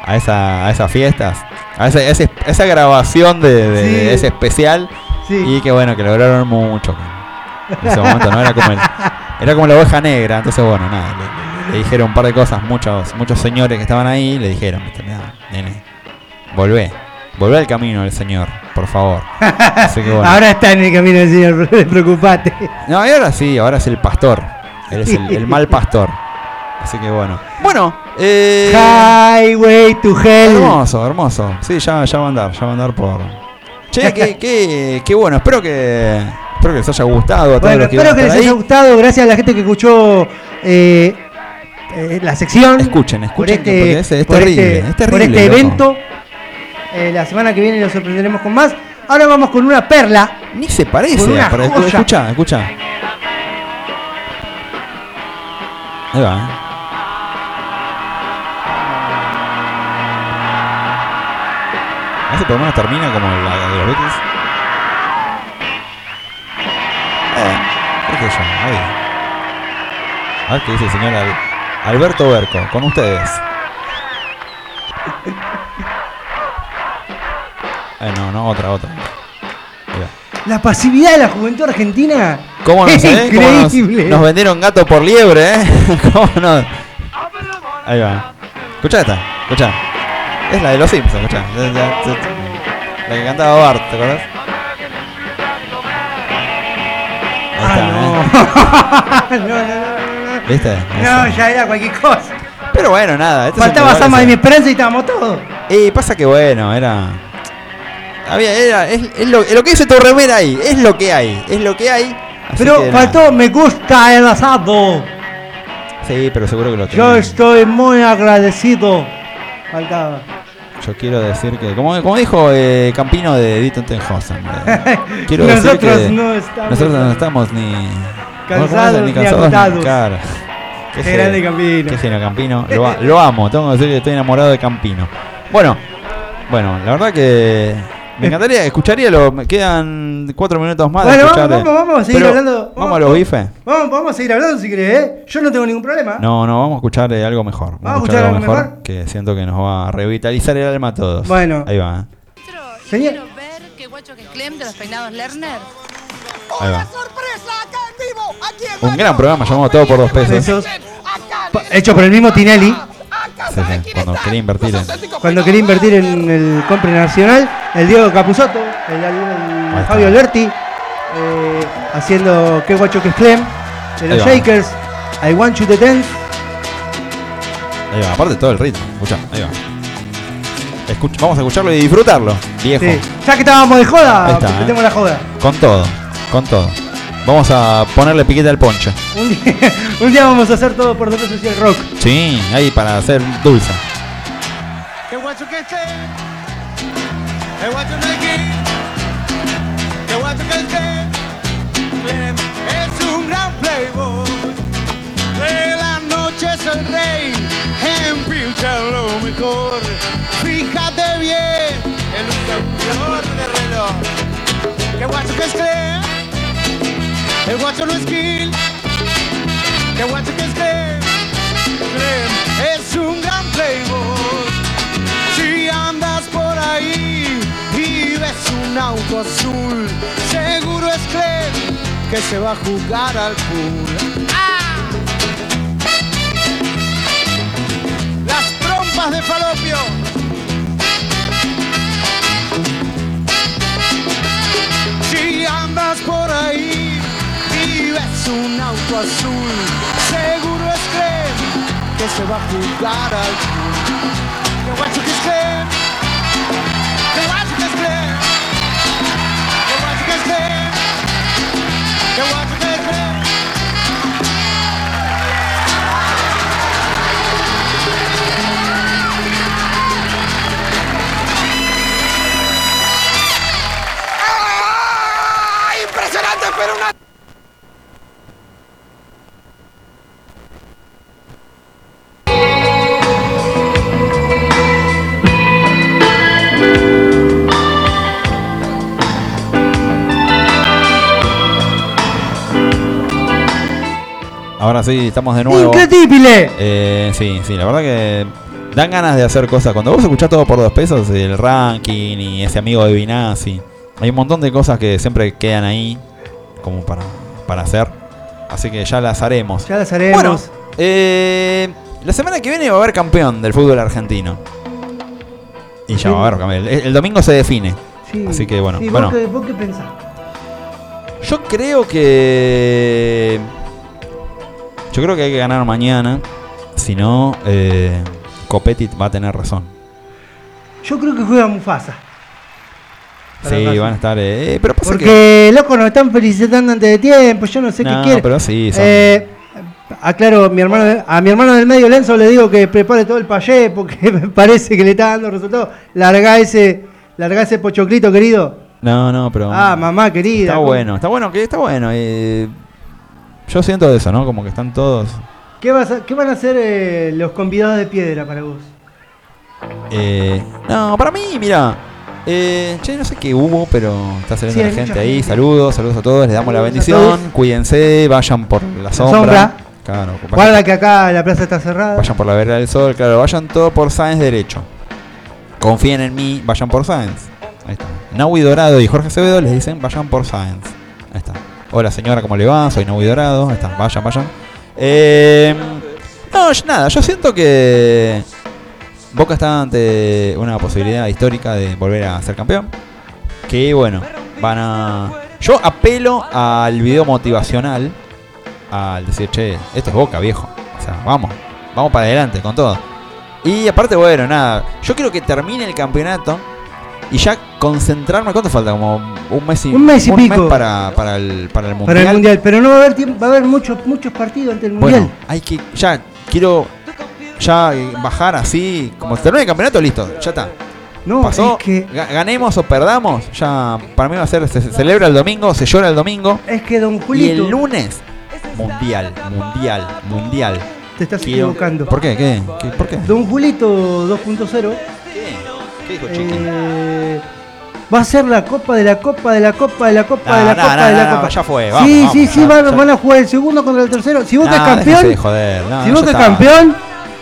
a, esa, a esas fiestas, a ese- ese- esa grabación de, de- Sí. de ese especial Sí. y que bueno, que lograron mucho. En ese momento no era como el- era como la oveja negra, entonces bueno, nada, le, le dijeron un par de cosas, muchos, muchos señores que estaban ahí le dijeron, "Viste, mirá, nene, volvé, volvé al camino del Señor, por favor. Así que bueno. Ahora está en el camino del Señor, preocupate. No, y ahora sí, ahora es el pastor. Él es el, el mal pastor. Así que bueno. Bueno, eh, Highway to Hell. hermoso, hermoso. Sí, ya, ya va a andar, ya va a andar por. Che, qué, qué, qué bueno, espero que. Espero que les haya gustado a todos Bueno, los que espero que les haya gustado. Gracias a la gente que escuchó eh, eh, la sección. Escuchen, escuchen, este, porque es, es por terrible, este- es terrible. por este loco. evento. Eh, la semana que viene los sorprenderemos con más. Ahora vamos con una perla. Ni se parece. Pero escucha, escucha. Ahí va, si por lo menos termina como la de los Beatles. Eh, qué sé yo, ahí. A ver qué dice el señor Al- Alberto Berco, con ustedes. Eh, no, no, otra, otra. Va. La pasividad de la juventud argentina. ¿Cómo nos, eh? ¿Cómo nos- increíble. nos, vendieron gato por liebre, eh? ¿Cómo no? Ahí va. Escucha esta, escucha. Es la de los Simpsons, escucha. La, que cantaba Bart, ¿te acordás? Ahí está, Ah, ¿eh? no. no, no, no, no. ¿Viste? No, ya era cualquier cosa. Pero bueno, nada. este Faltaba Sama de mi esperanza y estábamos todos. Y pasa que bueno, era. Había, era, es, es lo, que dice tu remera ahí, es lo que hay, es lo que hay. Pero que nada. faltó, me gusta el asado. Sí, pero seguro que lo Yo tenía. estoy muy agradecido. Faltaba. Yo quiero decir que, como, como dijo eh, Campino de Edith Tenhosen, eh, quiero decir Nosotros que no estamos- nosotros no estamos ni Cansados ni cansados agotados. Claro. Qué gen- grande Campino. Qué genio Campino. Lo, lo amo, tengo que decir que estoy enamorado de Campino. Bueno, bueno, la verdad que me encantaría, escucharía lo, me quedan cuatro minutos más de Bueno, escuchar. vamos, vamos, vamos a seguir Pero, hablando. Vamos a los bifes. Vamos, vamos a seguir hablando si querés, ¿eh? Yo no tengo ningún problema. No, no, vamos a escuchar eh, algo mejor. ¿Vamos a escuchar algo mejor? Que siento que nos va a revitalizar el alma a todos. Bueno. Ahí va, Y Señor- quiero ver qué guacho que es Clem de los peinados Lerner. ahí va. Un gran programa llamado Todo por dos pesos. Hecho por el mismo Tinelli. Sí, sí, cuando quería invertir en. Cuando quería invertir en el compre nacional, el Diego Capusotto, el, el está. Fabio Lerti, eh, haciendo qué guacho que es Clem, de los. Shakers, I Want You to Dance. Ahí va, aparte todo el ritmo. Escucha, ahí va. Escuch- vamos a escucharlo y disfrutarlo, viejo. Sí. Ya que estábamos de joda, está, ¿eh? metemos la joda. Con todo, con todo. Vamos a ponerle piquete al ponche. Un día, un día vamos a hacer todo por dos pesos y el rock. Sí, ahí para hacer dulce. ¿Qué guacho que que? ¿Qué guacho que es un gran playboy. De la noche es el rey. Empilcha lo mejor. Fíjate bien. El usador de reloj. ¿Qué guacho que es? El guacho no es Kill. ¿Qué guacho que es Clem? Clem es un gran playboy. Si andas por ahí y ves un auto azul, seguro es Clem que se va a jugar al pool. ¡Ah! Las trompas de falopio. Si andas por ahí ves un auto azul, seguro es Clem que se va a jugar al. Que guacho que es Clem, que guacho que es Clem, que guacho que es Clem, que guacho que es Clem. Ahora sí, estamos de nuevo. ¡Increíble! Eh, sí, sí, la verdad que dan ganas de hacer cosas. Cuando vos escuchás todo por dos pesos, el ranking y ese amigo de Vinazzi, hay un montón de cosas que siempre quedan ahí como para, para hacer. Así que ya las haremos. Ya las haremos. Bueno, eh, la semana que viene va a haber campeón del fútbol argentino. Y ya va a haber campeón. El, el domingo se define. Sí. así que bueno, Sí, bueno. ¿vos, qué, vos qué pensás? Yo creo que. Yo creo que hay que ganar mañana. Si no, eh, Copetti va a tener razón. Yo creo que juega Mufasa. Sí, van a estar. eh, pero pasa que. Porque, loco, nos están felicitando antes de tiempo. Yo no sé No, qué quiere. pero sí, son- Eh, aclaro, mi hermano, a mi hermano del medio, Lenzo, le digo que prepare todo el payé porque me parece que le está dando resultados. Larga ese, larga ese pochoclito, querido. No, no, pero. Ah, mamá querida. Está ¿cómo- bueno, está bueno, que está bueno. eh, yo siento eso, ¿no? Como que están todos. ¿Qué, vas a- qué van a hacer eh, los convidados de piedra para vos? eh, no, para mí, mira. Eh, che, no sé qué hubo, pero está saliendo Sí, la gente ahí. gente. Saludos, saludos a todos. Les damos la Saludos bendición. Cuídense, vayan por la sombra. sombra. Claro, Guarda que acá la plaza está cerrada. Vayan por la vereda del sol, claro, vayan todo por Sáenz derecho. Confíen en mí, vayan por Sáenz. Ahí está. Naui Dorado y Jorge Acevedo les dicen vayan por Sáenz. Ahí está. Hola señora, ¿cómo le va? Soy Naui Dorado. Ahí está, vayan, vayan. Eh, no, nada, yo siento que Boca está ante una posibilidad histórica de volver a ser campeón. Que bueno, van a. Yo apelo al video motivacional. Al decir, che, esto es Boca, viejo. O sea, vamos, vamos para adelante con todo. Y aparte, bueno, nada. Yo quiero que termine el campeonato. Y ya concentrarme. ¿Cuánto falta? Como un mes y, Un mes y pico. para, para, el, para el mundial. Para el mundial. Pero no va a haber tiempo, va a haber muchos muchos partidos ante el mundial. Bueno, hay que. Ya, quiero. Ya eh, bajar así. Como termine el campeonato, listo. Ya está. no, Pasó. es que ga- Ganemos o perdamos. Ya, para mí va a ser. Se, celebra el domingo, se llora el domingo. es que Don Y Julito el lunes. Mundial, mundial, mundial. te estás Quiero- equivocando. ¿Por qué? ¿Qué? ¿Qué? ¿Por qué? Don Julito 2.0 Eh, va a ser la copa de la copa de la copa de la copa No, de la no, copa no, de la copa. ya fue, vamos, sí, vamos, sí, sí, van, ya. van a jugar el segundo contra el tercero. Si Boca es campeón, de joder. Si Boca es campeón,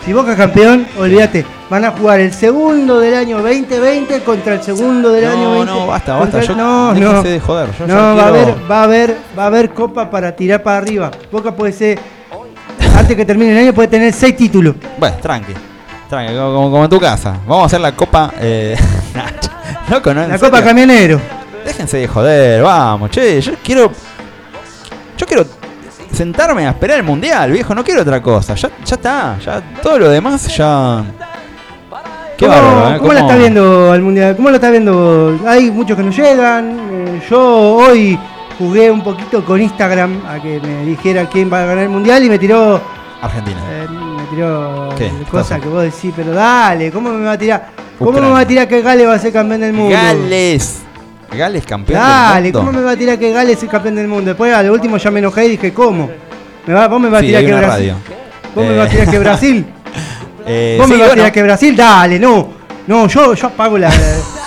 si Boca es campeón, olvídate, van a jugar el segundo del año 2020 contra el segundo del año No, 20. no, basta, basta. Yo, no, no. de joder. Yo No, va a quiero- haber, va a haber, va a haber copa para tirar para arriba. Boca puede ser, antes que termine el año, puede tener seis títulos. Bueno, tranqui. Como, en tu casa. Vamos a hacer la copa. Eh... Loco, ¿no? ¿En La serio? copa camionero. Déjense de joder, vamos, che. Yo quiero. Yo quiero sentarme a esperar el mundial, viejo. No quiero otra cosa. Ya, ya está. Ya todo lo demás ya. Qué ¿Cómo, bárbaro, ¿eh? ¿Cómo la Cómo- está viendo al mundial? ¿Cómo lo está viendo? Hay muchos que no llegan. eh, yo hoy jugué un poquito con Instagram a que me dijera quién va a ganar el mundial y me tiró. Argentina. eh, tiró ¿Qué? cosas que vos decís, pero dale, ¿cómo me va a tirar? ¿Cómo Ucrania. me va a tirar que Gales va a ser campeón del mundo? Gales. Gales campeón. Dale, del mundo. ¿cómo me va a tirar que Gales es campeón del mundo? Después al último ya me enojé y dije, ¿cómo? ¿Me va, ¿Vos me vas a tirar que una Brasil? ¿Vos me Eh, vas a tirar que Brasil? Eh, ¿Vos sí, me vas a bueno. tirar que Brasil? Dale, no. No, yo, yo apago la.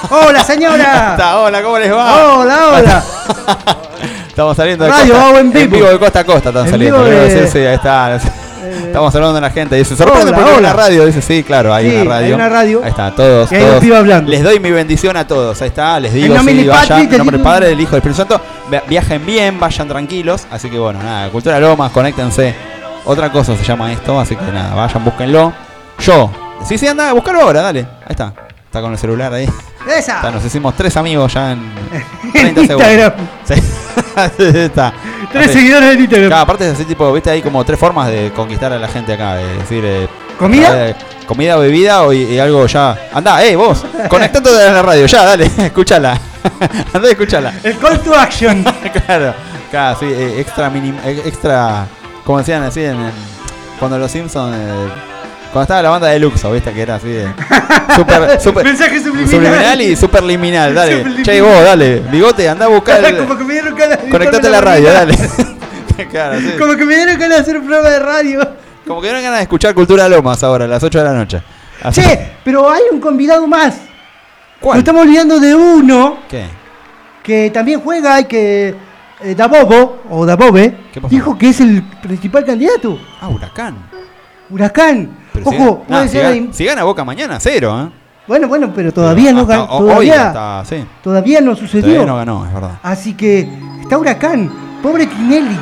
¡Hola, señora! Hola, ¿cómo les va? ¡Hola, hola! Estamos saliendo de Radio, costa, en vivo. de costa a costa están En saliendo. vivo creo, de- sí, sí, ahí está. Estamos hablando de la gente. Dice, sorprende Hola, porque hay hola. una radio. Dice, sí, claro, hay Sí, una radio. hay una radio. Ahí está, todos, Y hay todos. hablando. Les doy mi bendición a todos. Ahí está, les digo, En sí, vayan. En nombre del. Padre, del Hijo del Espíritu Santo. Vi- Viajen bien, vayan tranquilos. Así que bueno, nada, Cultura Lomas, conéctense. Otra cosa se llama esto, así que nada, vayan, búsquenlo. Yo. Sí, sí, anda, búscalo ahora, dale. Ahí está. Está con el celular ahí. ¡Esa! Nos hicimos tres amigos ya en En 30 segundos. Instagram. Sí. Está. Tres Así. seguidores Instagram. Claro, aparte es así tipo, viste, hay como tres formas de conquistar a la gente acá, de decir, eh, ¿Comida? eh, comida, bebida o y, y algo ya. Andá, eh, vos, conectate a la radio, ya, dale, escúchala. Andá, escúchala. El call to action. claro, claro, sí, eh, extra minim, eh, extra, como decían así en, en- cuando los Simpsons, eh, cuando estaba la banda de Luxo, viste, que era así de super, super Mensaje subliminal. subliminal y super liminal, dale. Subliminal. Che, vos, dale, bigote, andá a buscar Como que me dieron dieron Conectate a la radio, dale. claro, sí. Como que me dieron ganas de hacer un programa de radio. Como que no ganas de escuchar Cultura Lomas ahora, a las 8 de la noche. Así- Che, pero hay un convidado más. ¿Cuál? Nos estamos olvidando de uno ¿Qué? que también juega y que eh, Dabobo, o Dabobe, dijo que es el principal candidato. Ah, Huracán. Huracán. Pero si Ojo, gana- puede nah, si, ser gana, si gana Boca mañana, cero, ¿eh? Bueno, bueno, pero todavía Pero no ganó. Todavía, hasta, sí. todavía no sucedió. Todavía no ganó, es verdad. Así que está Huracán. Pobre Tinelli.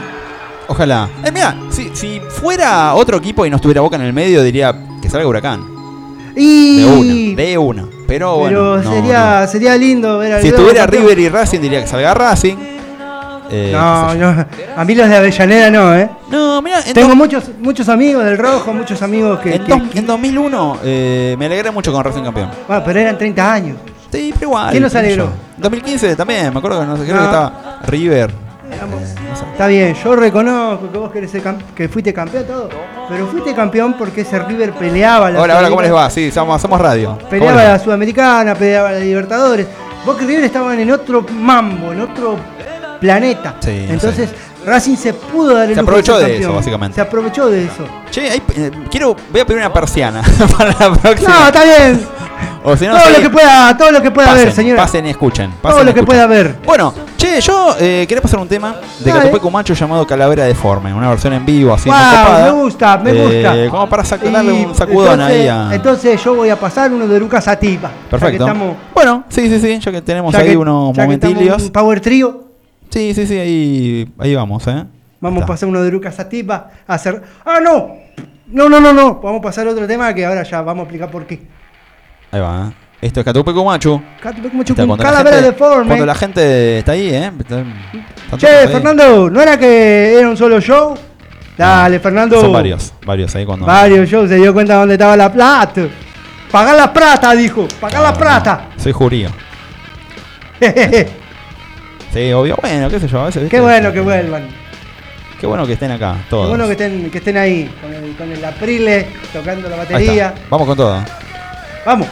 Ojalá. Eh, mira, si, si fuera otro equipo y no estuviera Boca en el medio, diría que salga Huracán. Y... De una, de una. Pero bueno. pero no, sería, sería lindo ver al Si estuviera. River y Racing, diría que salga Racing. Eh, No, no. A mí los de Avellaneda no, ¿eh? No, mira, en, Tengo muchos, muchos amigos del Rojo, muchos amigos que. en que- dos- en 2001 eh, me alegré mucho con Racing campeón. Bueno, pero eran 30 años. Sí, pero igual. ¿Quién nos alegró? yo. 2015 también, me acuerdo que no sé, creo No. que estaba River. Está bien, yo reconozco que vos querés ser que fuiste campeón todo, pero fuiste campeón porque ese River peleaba la Hola, hola, ¿cómo les va? Sí, somos, somos radio. ¿Cómo Peleaba la Sudamericana, peleaba la Libertadores. Boca y River estaban en otro mambo, en otro planeta. Sí, Entonces, Racing se pudo dar el Se aprovechó de eso, básicamente. Se aprovechó de eso. Che, ahí, eh, quiero, voy a pedir una persiana para la próxima. No, está bien. o si no, todo sí, lo que pueda, todo lo que pueda pasen, haber, señora. Pasen y escuchen. todo y lo que pueda haber. Bueno, che, yo eh, quería pasar un tema de Dale. Catupecu Macho llamado Calavera Deforme, una versión en vivo así muy Wow, copada. me gusta, me Eh, gusta. Como para sacarle un sacudón entonces, ahí a. Entonces yo voy a pasar uno de Lucas Sativa. Perfecto. Estamos, Bueno, sí, sí, sí, ya que tenemos ya ahí que- unos ya que estamos momentillos. un Power Trio. Sí, sí, sí, ahí, ahí vamos, ¿eh? Vamos a pasar uno de Lucas Sativa a hacer. ¡Ah, no! No, no, no, no. Vamos a pasar otro tema que ahora ya vamos a explicar por qué. Ahí va, ¿eh? Esto es Catupecu Macho. Un cuando, la calavera gente, deforme. cuando la gente está ahí, ¿eh? Che, ahí. Fernando, ¿no era que era un solo show? Dale, Fernando. Son varios, varios ahí cuando. Varios shows, se dio cuenta dónde estaba la plata. Pagar la plata, dijo. Pagar la Ah, plata. Soy jurío. Sí, obvio. Bueno, qué sé yo, a veces. ¿viste? Qué bueno que vuelvan. Qué bueno que estén acá, Qué todos. bueno que estén, que estén ahí, con el, con el Aprile, tocando la Ahí batería. Vamos con todo. Vamos.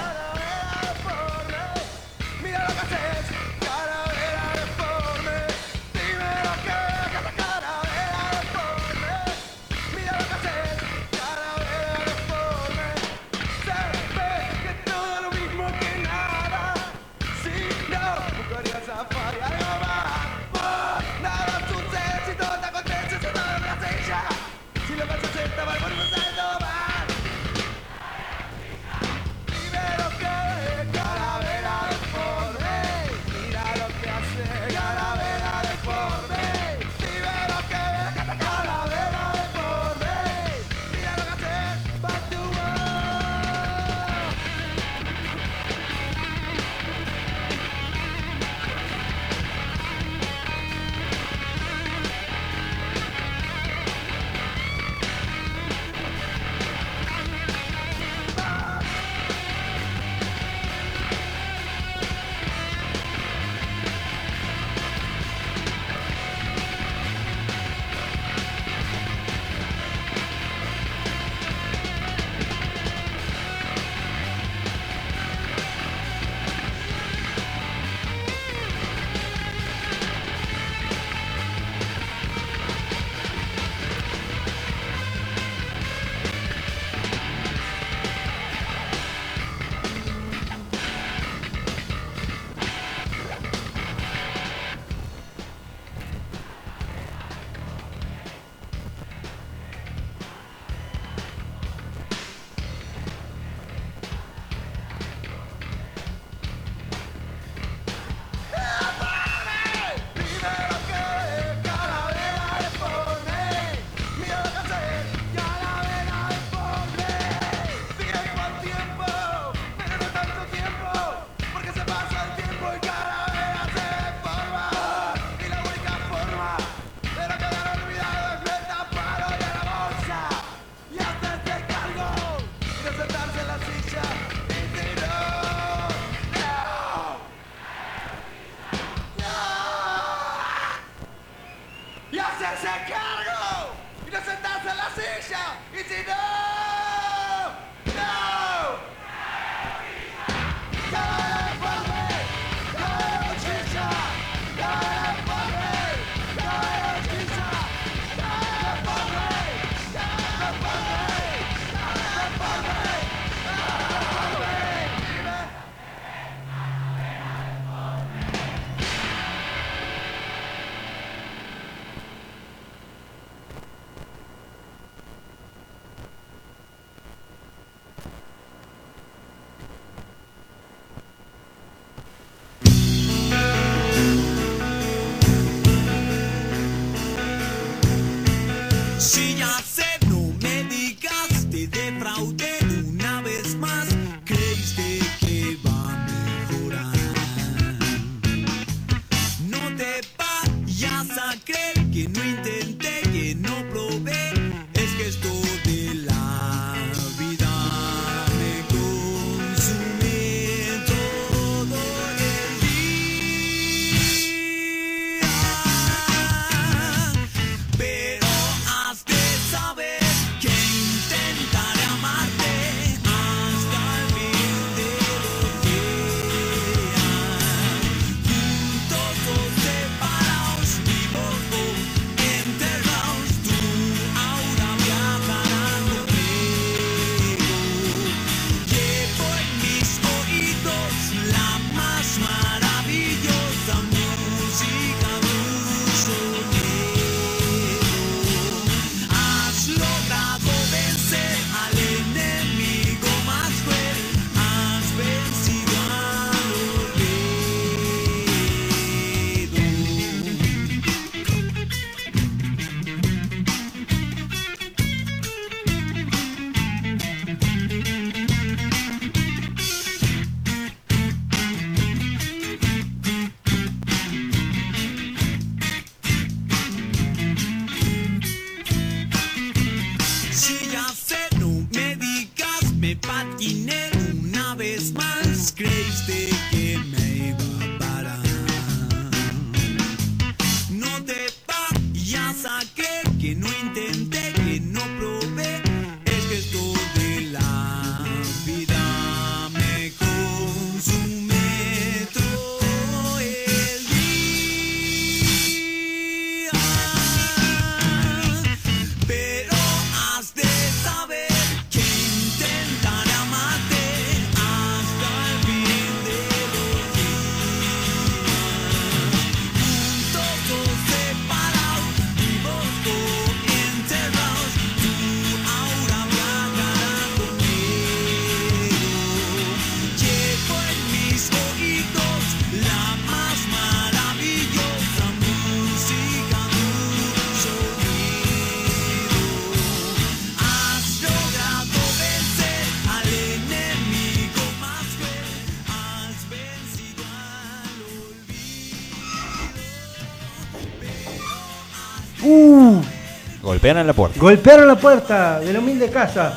Golpean en la puerta. golpearon la puerta de la humilde casa.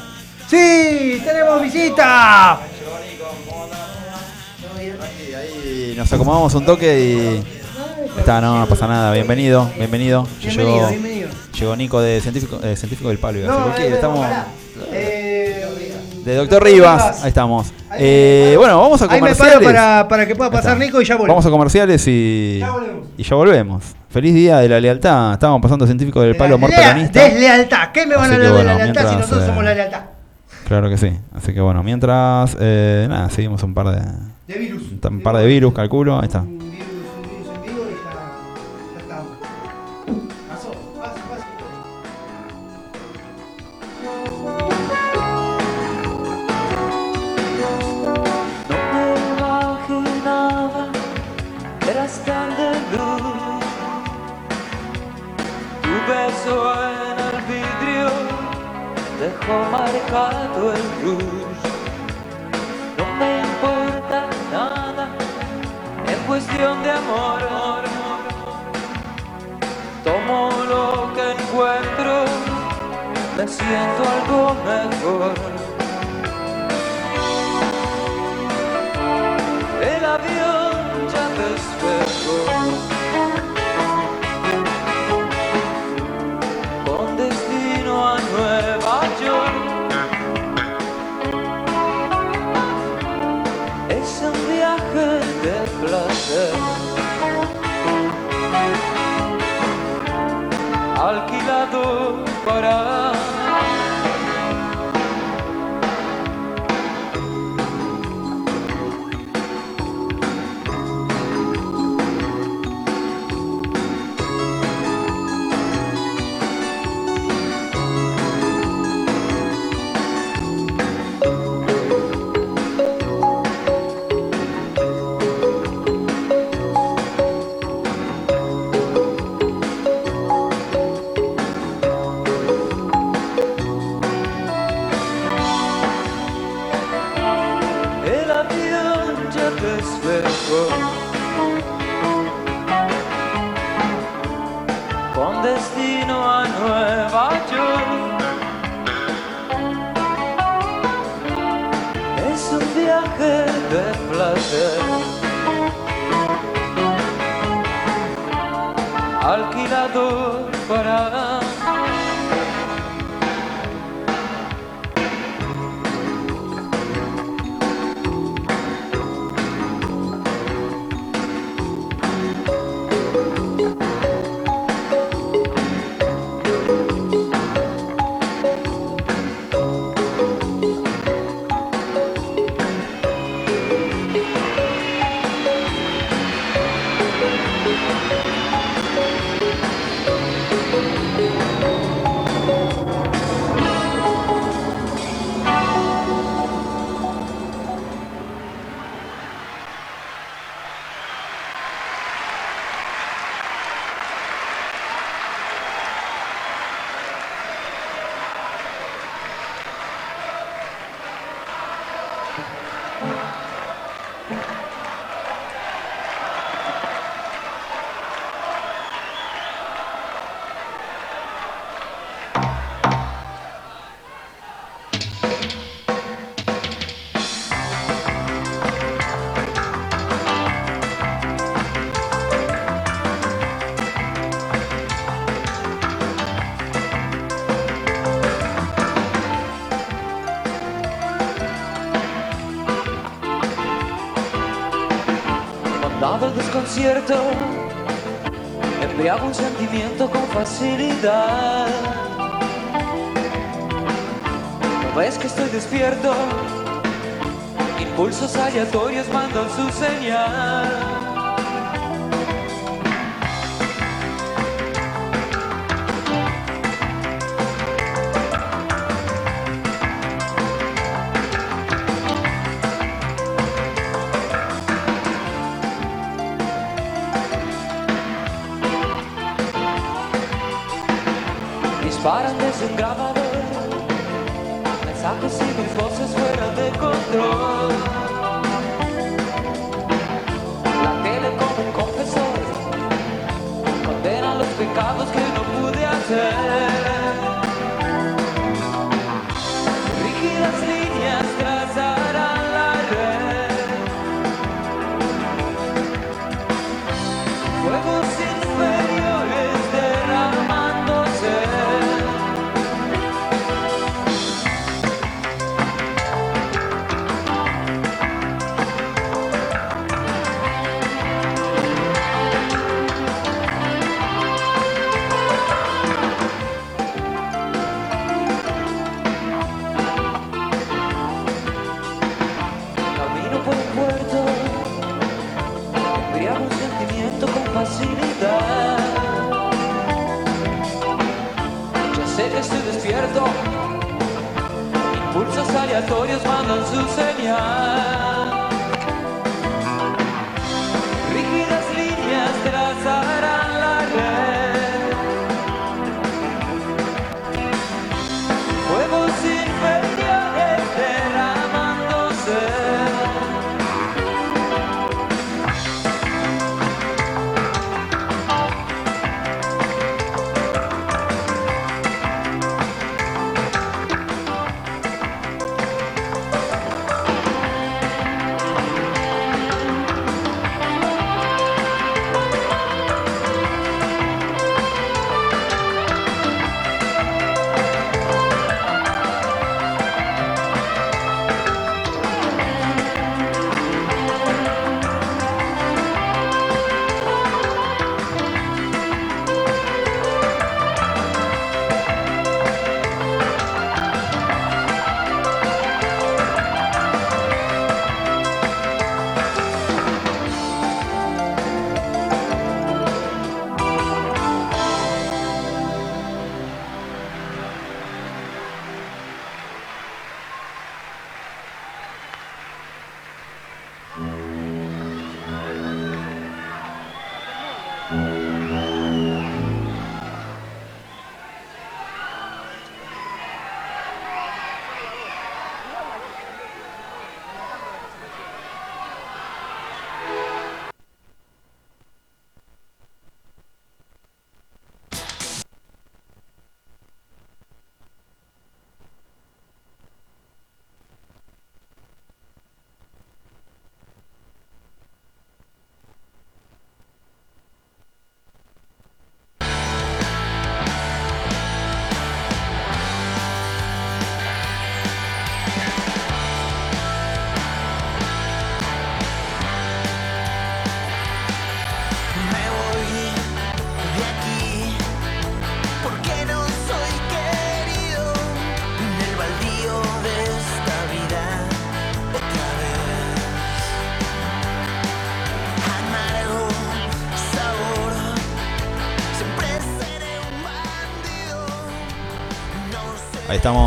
¡Sí! ¡Tenemos visita! Nos acomodamos un toque y. Está, no, no pasa nada. Bienvenido, bienvenido. Bienvenido, llegó, bienvenido. llegó Nico de Científico, eh, científico del Palo. No, eh, estamos. Eh, De Doctor Rivas, ahí estamos. Ahí Eh, bueno, vamos a Ahí me comerciales. paro para, para que pueda pasar. Nico y ya volvemos. Vamos a comerciales y. Ya volvemos. Y ya volvemos. Feliz día de la lealtad. Estábamos pasando científico del palo amor peronista. Deslealtad. ¿Qué me van Así a hablar de bueno, la lealtad si mientras, nosotros eh, somos la lealtad? Claro que sí. Así que bueno, mientras. eh, nada, seguimos un par de. De virus. Un par de virus, calculo. Ahí está. Un virus, beso en el vidrio dejó marcado el rouge. No me importa nada en cuestión de amor. Tomo lo que encuentro, me siento algo mejor. Desconcierto, embriago un sentimiento con facilidad. ¿No ves que estoy despierto? Impulsos aleatorios mandan su señal. Disparan desde un grabador Mensajes y mis voces fuera de control. La tele como un confesor. Con perdonan los pecados que no pude hacer. Rígidas aleatorios mandan su señal.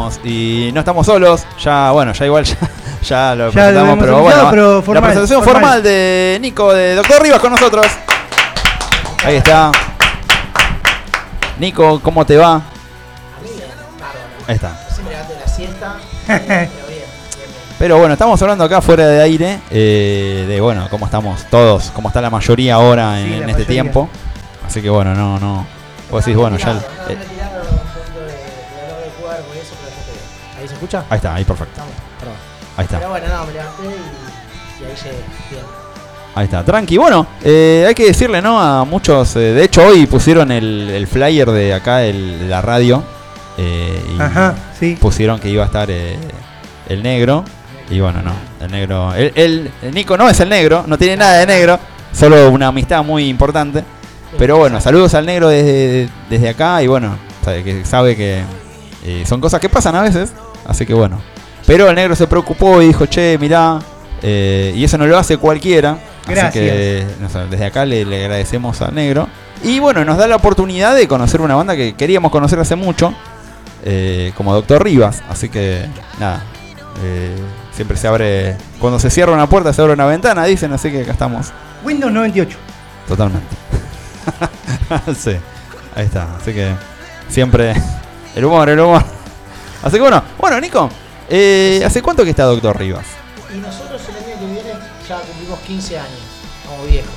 Estamos. Y no estamos solos. Ya, bueno, ya igual ya, ya lo Ya presentamos, pero bueno. pero la presentación formal. formal. de Nico, de Doctor Rivas con nosotros. Ahí está. Nico, ¿cómo te va? Ahí está. Pero bueno, estamos hablando acá fuera de aire eh, de bueno, cómo estamos todos, cómo está la mayoría ahora en, Sí, este mayoría. tiempo. Así que bueno, no, no. Vos decís, bueno, ya. eh, ¿Ahí se escucha? ahí está, ahí perfecto. Estamos, perdón. Ahí está. Pero bueno, no, me levanté y, y ahí llegué, bien. Ahí está, tranqui. Bueno, eh, hay que decirle, ¿no? A muchos. eh, de hecho, hoy pusieron el, el flyer de acá, el, de la radio. eh, y Ajá, sí. pusieron que iba a estar eh, el negro. Y bueno, no, el negro. El, el- el Nico no es el negro, no tiene nada de negro. Solo una amistad muy importante. Pero bueno, saludos al negro desde, desde acá. Y bueno, sabe que, sabe que eh, son cosas que pasan a veces. Así que bueno. Pero el negro se preocupó y dijo, che, mirá. eh, y eso no lo hace cualquiera. Gracias. Así que no sé, desde acá le, le agradecemos al negro. Y bueno, nos da la oportunidad de conocer una banda que queríamos conocer hace mucho. eh, como Doctor Rivas. Así que nada. eh, siempre se abre. Cuando se cierra una puerta, se abre una ventana, dicen. Así que acá estamos. Windows 98. Totalmente. sí, ahí está. Así que siempre el humor, el humor. Así que bueno, bueno, Nico, eh, ¿hace cuánto que está Doctor Rivas? Y nosotros el año que viene ya cumplimos 15 años, como viejos.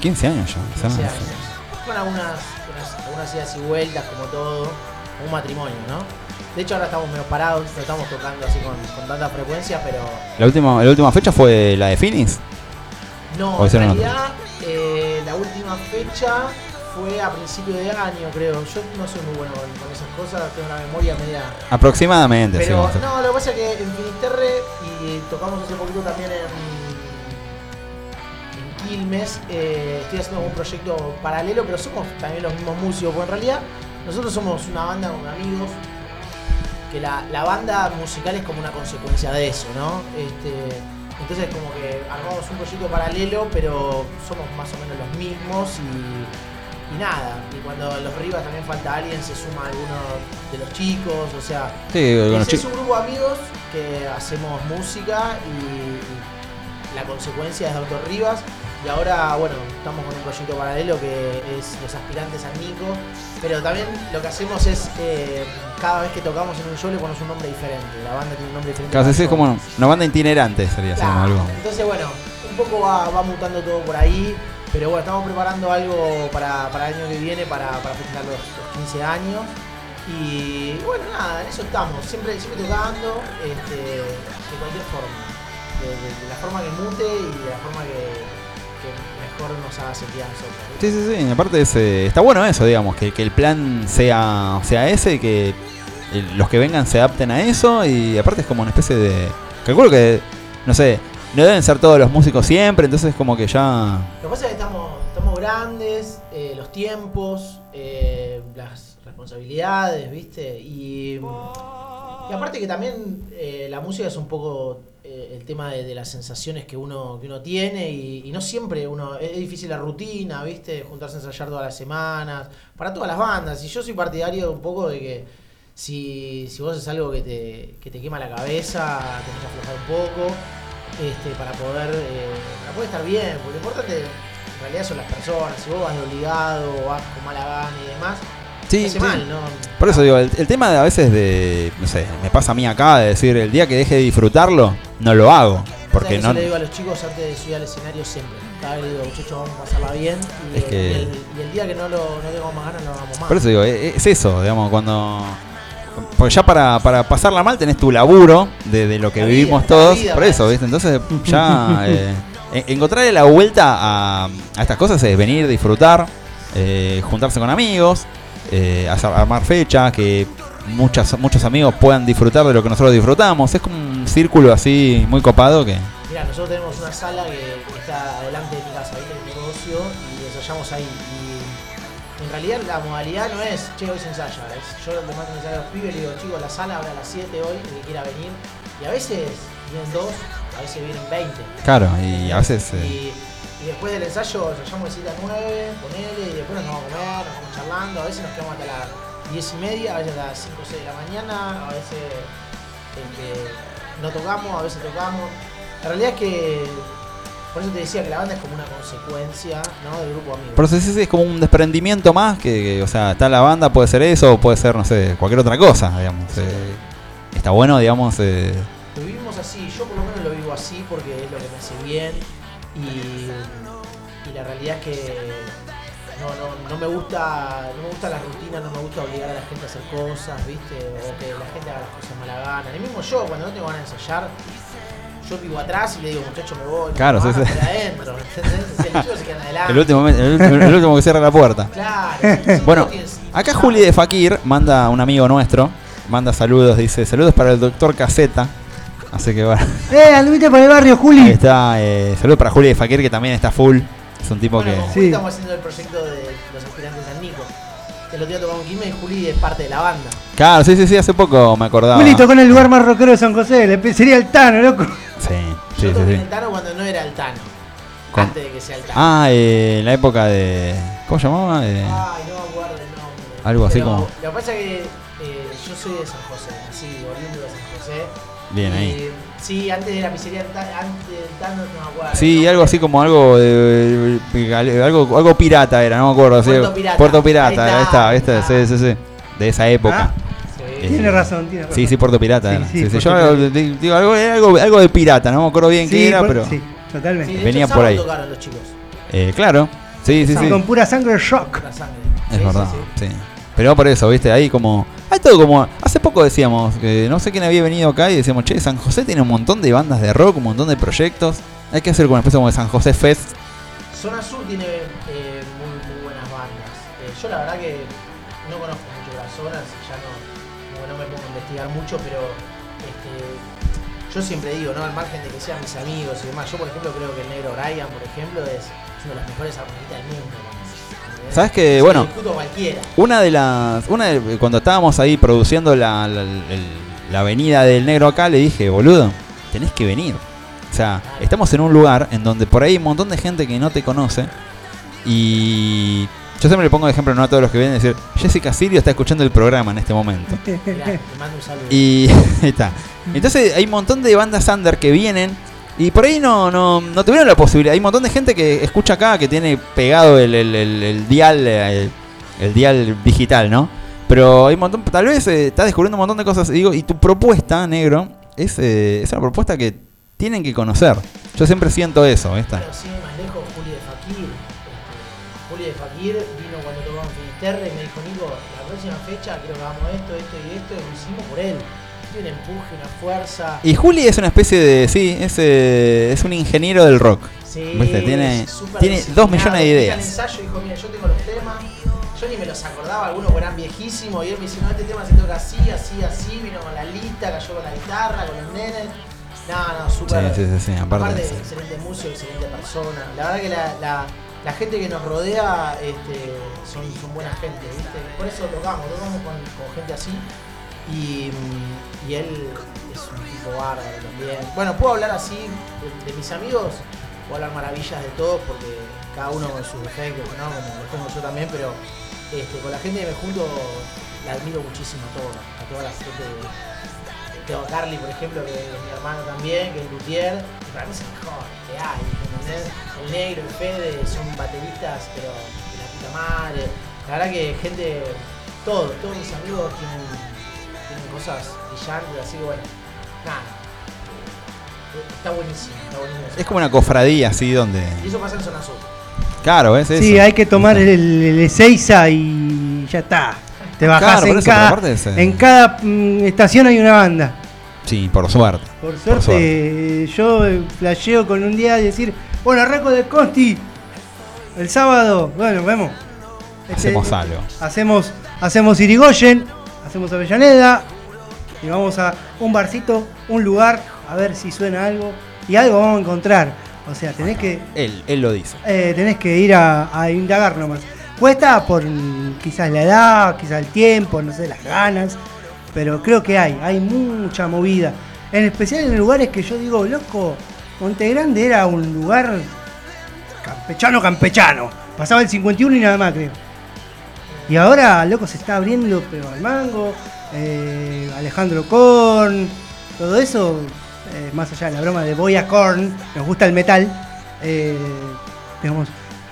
15 años ya. o sea, 15 no años. Fueron algunas, unas- algunas idas y vueltas, como todo, un matrimonio, ¿no? De hecho, ahora estamos medio parados, no estamos tocando así con, con tanta frecuencia, pero La última, la última fecha fue la de Finis. no, ¿O en realidad eh, la última fecha fue a principio de año, creo. Yo no soy muy bueno con, con esas cosas, tengo una memoria media... Aproximadamente, sí. Pero no, lo que pasa es que en Finisterre y tocamos hace poquito también en, en Quilmes, eh, estoy haciendo un proyecto paralelo, pero somos también los mismos músicos, porque en realidad nosotros somos una banda con amigos, que la, la banda musical es como una consecuencia de eso, ¿no? Este, entonces como que armamos un proyecto paralelo, pero somos más o menos los mismos y, y nada. Y cuando los Rivas también falta alguien, se suma alguno de los chicos, o sea, Sí, es, un grupo de amigos que hacemos música y, y la consecuencia es de Autor Rivas. Y ahora, bueno, estamos con un proyecto paralelo que es Los Aspirantes al Nico. Pero también lo que hacemos es, eh, cada vez que tocamos en un show le ponemos un nombre diferente. La banda tiene un nombre diferente. Claro, es como una banda itinerante, sería Claro. algo. Entonces, bueno, un poco va, va mutando todo por ahí. Pero bueno, estamos preparando algo para, para el año que viene, para, para festejar los, los 15 años. Y bueno, nada, en eso estamos. Siempre, siempre tocando, este, de cualquier forma. De, la forma que mute y de la forma que, mejor nos haga sentir a nosotros. Sí, sí, sí. y Aparte eh, está bueno eso, digamos, que, que el plan sea, sea ese, que los que vengan se adapten a eso y aparte es como una especie de... Calculo que, no sé, no deben ser todos los músicos siempre, entonces como que ya... Lo que pasa es que estamos, estamos grandes, eh, los tiempos, eh, las responsabilidades, ¿viste? Y, y aparte que también eh, la música es un poco el tema de, las sensaciones que uno, que uno tiene y, no siempre uno... Es difícil la rutina, ¿viste? Juntarse a ensayar todas las semanas, para todas las bandas. Y yo soy partidario un poco de que si, si vos haces algo que te, que te quema la cabeza, tenés que aflojar un poco este, para poder eh, para poder estar bien, porque lo importante en realidad son las personas, si vos vas de obligado, o vas con mala gana y demás, Sí, te hace sí. mal, ¿no? Por eso digo, el, el tema de a veces de, no sé, me pasa a mí acá de decir, el día que deje de disfrutarlo, no lo hago. Porque no... le digo a los chicos antes de subir al escenario siempre. Cada vez digo, muchachos, vamos a pasarla bien. Y, Es que- y el, y el día que no, lo, no tengamos más ganas, no lo hagamos más. Por eso digo, e- es eso, digamos, cuando... Porque ya para, para pasarla mal tenés tu laburo de, de lo que La vivimos vida, todos, vida, por eso. ¿viste? Entonces ya eh, en- encontrarle la vuelta a, a estas cosas es venir, disfrutar, eh, juntarse con amigos, eh, hacer- armar fechas, que muchas, muchos amigos puedan disfrutar de lo que nosotros disfrutamos. Es como un círculo así muy copado que... Mira, nosotros tenemos una sala que está adelante de mi casa. En mi negocio, y ensayamos ahí. Y en realidad la modalidad no es, che, hoy se ensaya. Es, yo le mando mensaje a los pibes y le digo, chicos, la sala abre a las 7 hoy, el que quiera venir. Y a veces vienen dos, a veces vienen 20. Claro, y a veces... eh, Y, y después del ensayo ensayamos de 7 a 9, ponele, y después nos vamos a comer, nos vamos charlando, a veces nos quedamos hasta las 10 y media, a veces hasta las 5 o 6 de la mañana, a veces este, no tocamos, a veces tocamos. La realidad es que, por eso te decía que la banda es como una consecuencia ¿no? del grupo. Por eso sí, sí, es como un desprendimiento más, que, que, o sea, está la banda, puede ser eso, puede ser, no sé, cualquier otra cosa, digamos. eh, está bueno, digamos, eh, Lo vivimos así, yo por lo menos lo vivo así porque es lo que me hace bien y, y la realidad es que no, no, no me gusta no me gusta la rutina, no me gusta obligar a la gente a hacer cosas, ¿viste? O que la gente haga las cosas mala gana. Ni mismo yo, cuando no tengo ganas de ensayar, yo vivo atrás y le digo, muchacho, me voy. Claro, no, sí, sí. adentro, el se adelante. el, último, el, último, el último que cierra la puerta. Claro. Bueno, acá Juli de Fakir manda un amigo nuestro, manda saludos, dice, saludos para el doctor Caseta. Así que bueno, Eh, anduviste por el barrio, ahí Juli. está, eh, saludos para Juli de Fakir que también está full. Es un tipo Bueno, que... con Juli Sí. estamos haciendo el proyecto de los aspirantes al Nico. El otro día tocamos Quilmes y Juli es parte de la banda. Claro, sí, sí, sí, hace poco me acordaba. Juli tocó en el lugar más rockero de San José. Sería el Tano, loco. Sí, sí, Yo sí, toqué sí. en el Tano cuando no era el Tano. Con- Antes de que sea el Tano. Ah, eh, en la época de... ¿Cómo se llamaba? Eh, Ay, no me acuerdo el nombre. Algo así como- Lo que pasa es que eh, yo soy de San José, así, oriundo de San José. Bien Y, ahí. Sí, antes de la pizzería, Ta- antes del Tano, no me acuerdo. Sí, ¿no? algo así como algo de, de- algo algo pirata era, no me acuerdo, sí. Puerto Pirata. Puerto Pirata, Ahí ahí está, está, ahí está. Sí, sí, sí. De esa época. Sí. Eh, Tiene razón, tiene razón. Sí, sí, Puerto Pirata. Sí, sí, Yo digo, algo, algo, algo de pirata, no me acuerdo bien qué era, por- pero Sí, Sí, totalmente. de Venía hecho, por ahí. los chicos. eh, claro. Sí, sí, sí. Con pura sangre sangre. Es Sí, verdad, sí, sí. Pero por eso, viste, ahí como. Hay todo como. Hace poco decíamos, que no sé quién había venido acá y decíamos, che, San José tiene un montón de bandas de rock, un montón de proyectos. Hay que hacer como una especie como de San José Fest. Zona Sur tiene eh, muy, muy buenas bandas. Eh, yo la verdad que mucho, pero este, yo siempre digo, ¿no? Al margen de que sean mis amigos y demás, yo por ejemplo creo que el negro Brian, por ejemplo, es, una de las mejores armonistas del mundo. ¿Sabes que, Se bueno. Una de las. Una de- cuando estábamos ahí produciendo la, la, el- la venida del negro acá, le dije, boludo, tenés que venir. O sea, estamos en un lugar en donde por ahí hay un montón de gente que no te conoce. Y yo siempre le pongo de ejemplo ¿no? a todos los que vienen a decir, Jessica Sirio está escuchando el programa en este momento. Mirá, te mando un saludo. Y ahí está. Entonces hay un montón de bandas under que vienen y por ahí no, no, no tuvieron la posibilidad. Hay un montón de gente que escucha acá que tiene pegado el, el- el- el dial eh, el, el dial digital, ¿no? Pero hay un montón, tal vez eh, está descubriendo un montón de cosas. Y digo, y tu propuesta, negro, es, eh, es una propuesta que tienen que conocer. Yo siempre siento eso, ¿esta? Pero sí, fecha quiero que hagamos esto, esto y esto, y lo hicimos por él. Tiene un empuje, una fuerza. Y Juli es una especie de, sí, es, eh, es un ingeniero del rock. Sí, ¿Viste? Tiene, tiene dos millones de Fui al ideas. ensayo dijo, mira, yo tengo los temas, yo ni me los acordaba, algunos eran viejísimos, y él me dice, no, este tema se toca así, así, así, vino con la lista, cayó con la guitarra, con el nene. No, no, súper. Sí, sí, sí, sí, aparte, sí. excelente músico, excelente persona. La verdad que la, la, la gente que nos rodea este, son, son buena gente. Por eso tocamos, tocamos con, gente así. Y, mm, y él es un tipo bárbaro también. Bueno, puedo hablar así de, de mis amigos, puedo hablar maravillas de todos porque cada uno con sus defectos, ¿no? Como los tengo yo también, pero este, con la gente que me junto la admiro muchísimo a todos, a toda la gente. Tengo a Carly, por ejemplo, que es mi hermano también, que es Luthier, y para mí es el mejor que hay, ¿entendés? El negro, el Fede, son bateristas, pero de la puta madre. La verdad que gente, todos, todos mis amigos tienen, tienen cosas brillantes, así que bueno, nada. Está buenísimo, está buenísimo. Es como una cofradía así donde... Y eso pasa en Zona Sur. Claro, es eso. Sí, hay que tomar el, el Ezeiza y ya está. Te bajás Claro, por en, eso, cada, aparte es, eh, en cada mm, estación hay una banda. Sí, por suerte. Por suerte, yo eh, flasheo con un día y decir, bueno, arranco de Consti el sábado, bueno, vemos. Este, Hacemos algo. Hacemos, hacemos Irigoyen, hacemos Avellaneda y vamos a un barcito, un lugar, a ver si suena algo y algo vamos a encontrar. O sea, tenés que, Él, él lo dice. eh, tenés que ir a, a indagar nomás. Cuesta por quizás la edad, quizás el tiempo, no sé, las ganas, pero creo que hay, hay mucha movida. En especial en lugares que yo digo, loco, Monte Grande era un lugar campechano, campechano. Pasaba el 51 y nada más, creo. Y ahora, loco, se está abriendo, pero al mango, eh, Alejandro Korn, todo eso, eh, más allá de la broma de Boya Korn, nos gusta el metal, eh,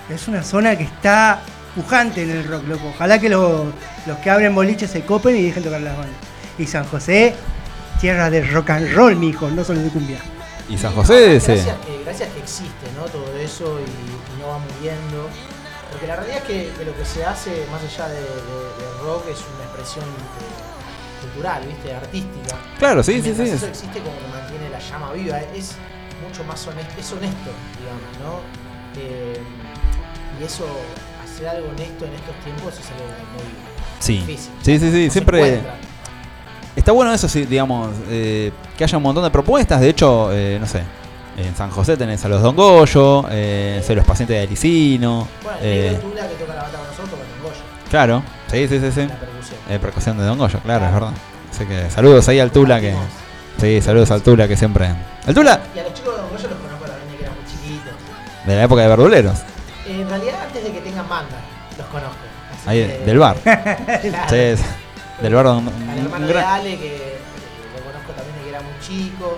es una zona que está pujante en el rock, loco. Ojalá que los, los que abren boliches se copen y dejen tocar las bandas. Y San José, tierra de rock and roll, mijo, no solo de cumbia. Y San José, sí. Gracias que, gracias que existe ¿no? todo eso y, y no va muriendo. Porque la realidad es que, que lo que se hace, más allá de, de- de rock, es una expresión cultural, ¿viste? artística. Claro, sí, Y sí, sí. Eso existe como que mantiene la llama viva. Es mucho más honesto, es honesto, digamos, ¿no? Eh, y eso, hacer algo honesto en estos tiempos es algo muy Sí, difícil. sí, sí, sí, No siempre... Está bueno eso, sí, digamos, eh, que haya un montón de propuestas. De hecho, eh, no sé, en San José tenés a los Don Goyo, eh, sé, los pacientes de Alicino. Bueno, el eh, Tula que toca la banda con nosotros, con el Goyo. claro, sí, sí, sí, sí. La percusión. Eh, percusión de Don Goyo, claro, es verdad. Así que saludos ahí al Tula que. Sí, saludos al Tula que siempre. El Tula, Y a los chicos de Don Goyo los conozco también de que eran muy chiquitos. de la época de Verduleros. Eh, en realidad antes de que tengan banda, los conozco. Así Ahí, que- del bar. Claro. Sí, del bar donde- Al un hermano gran- de Ale, que lo conozco también de que era muy chico.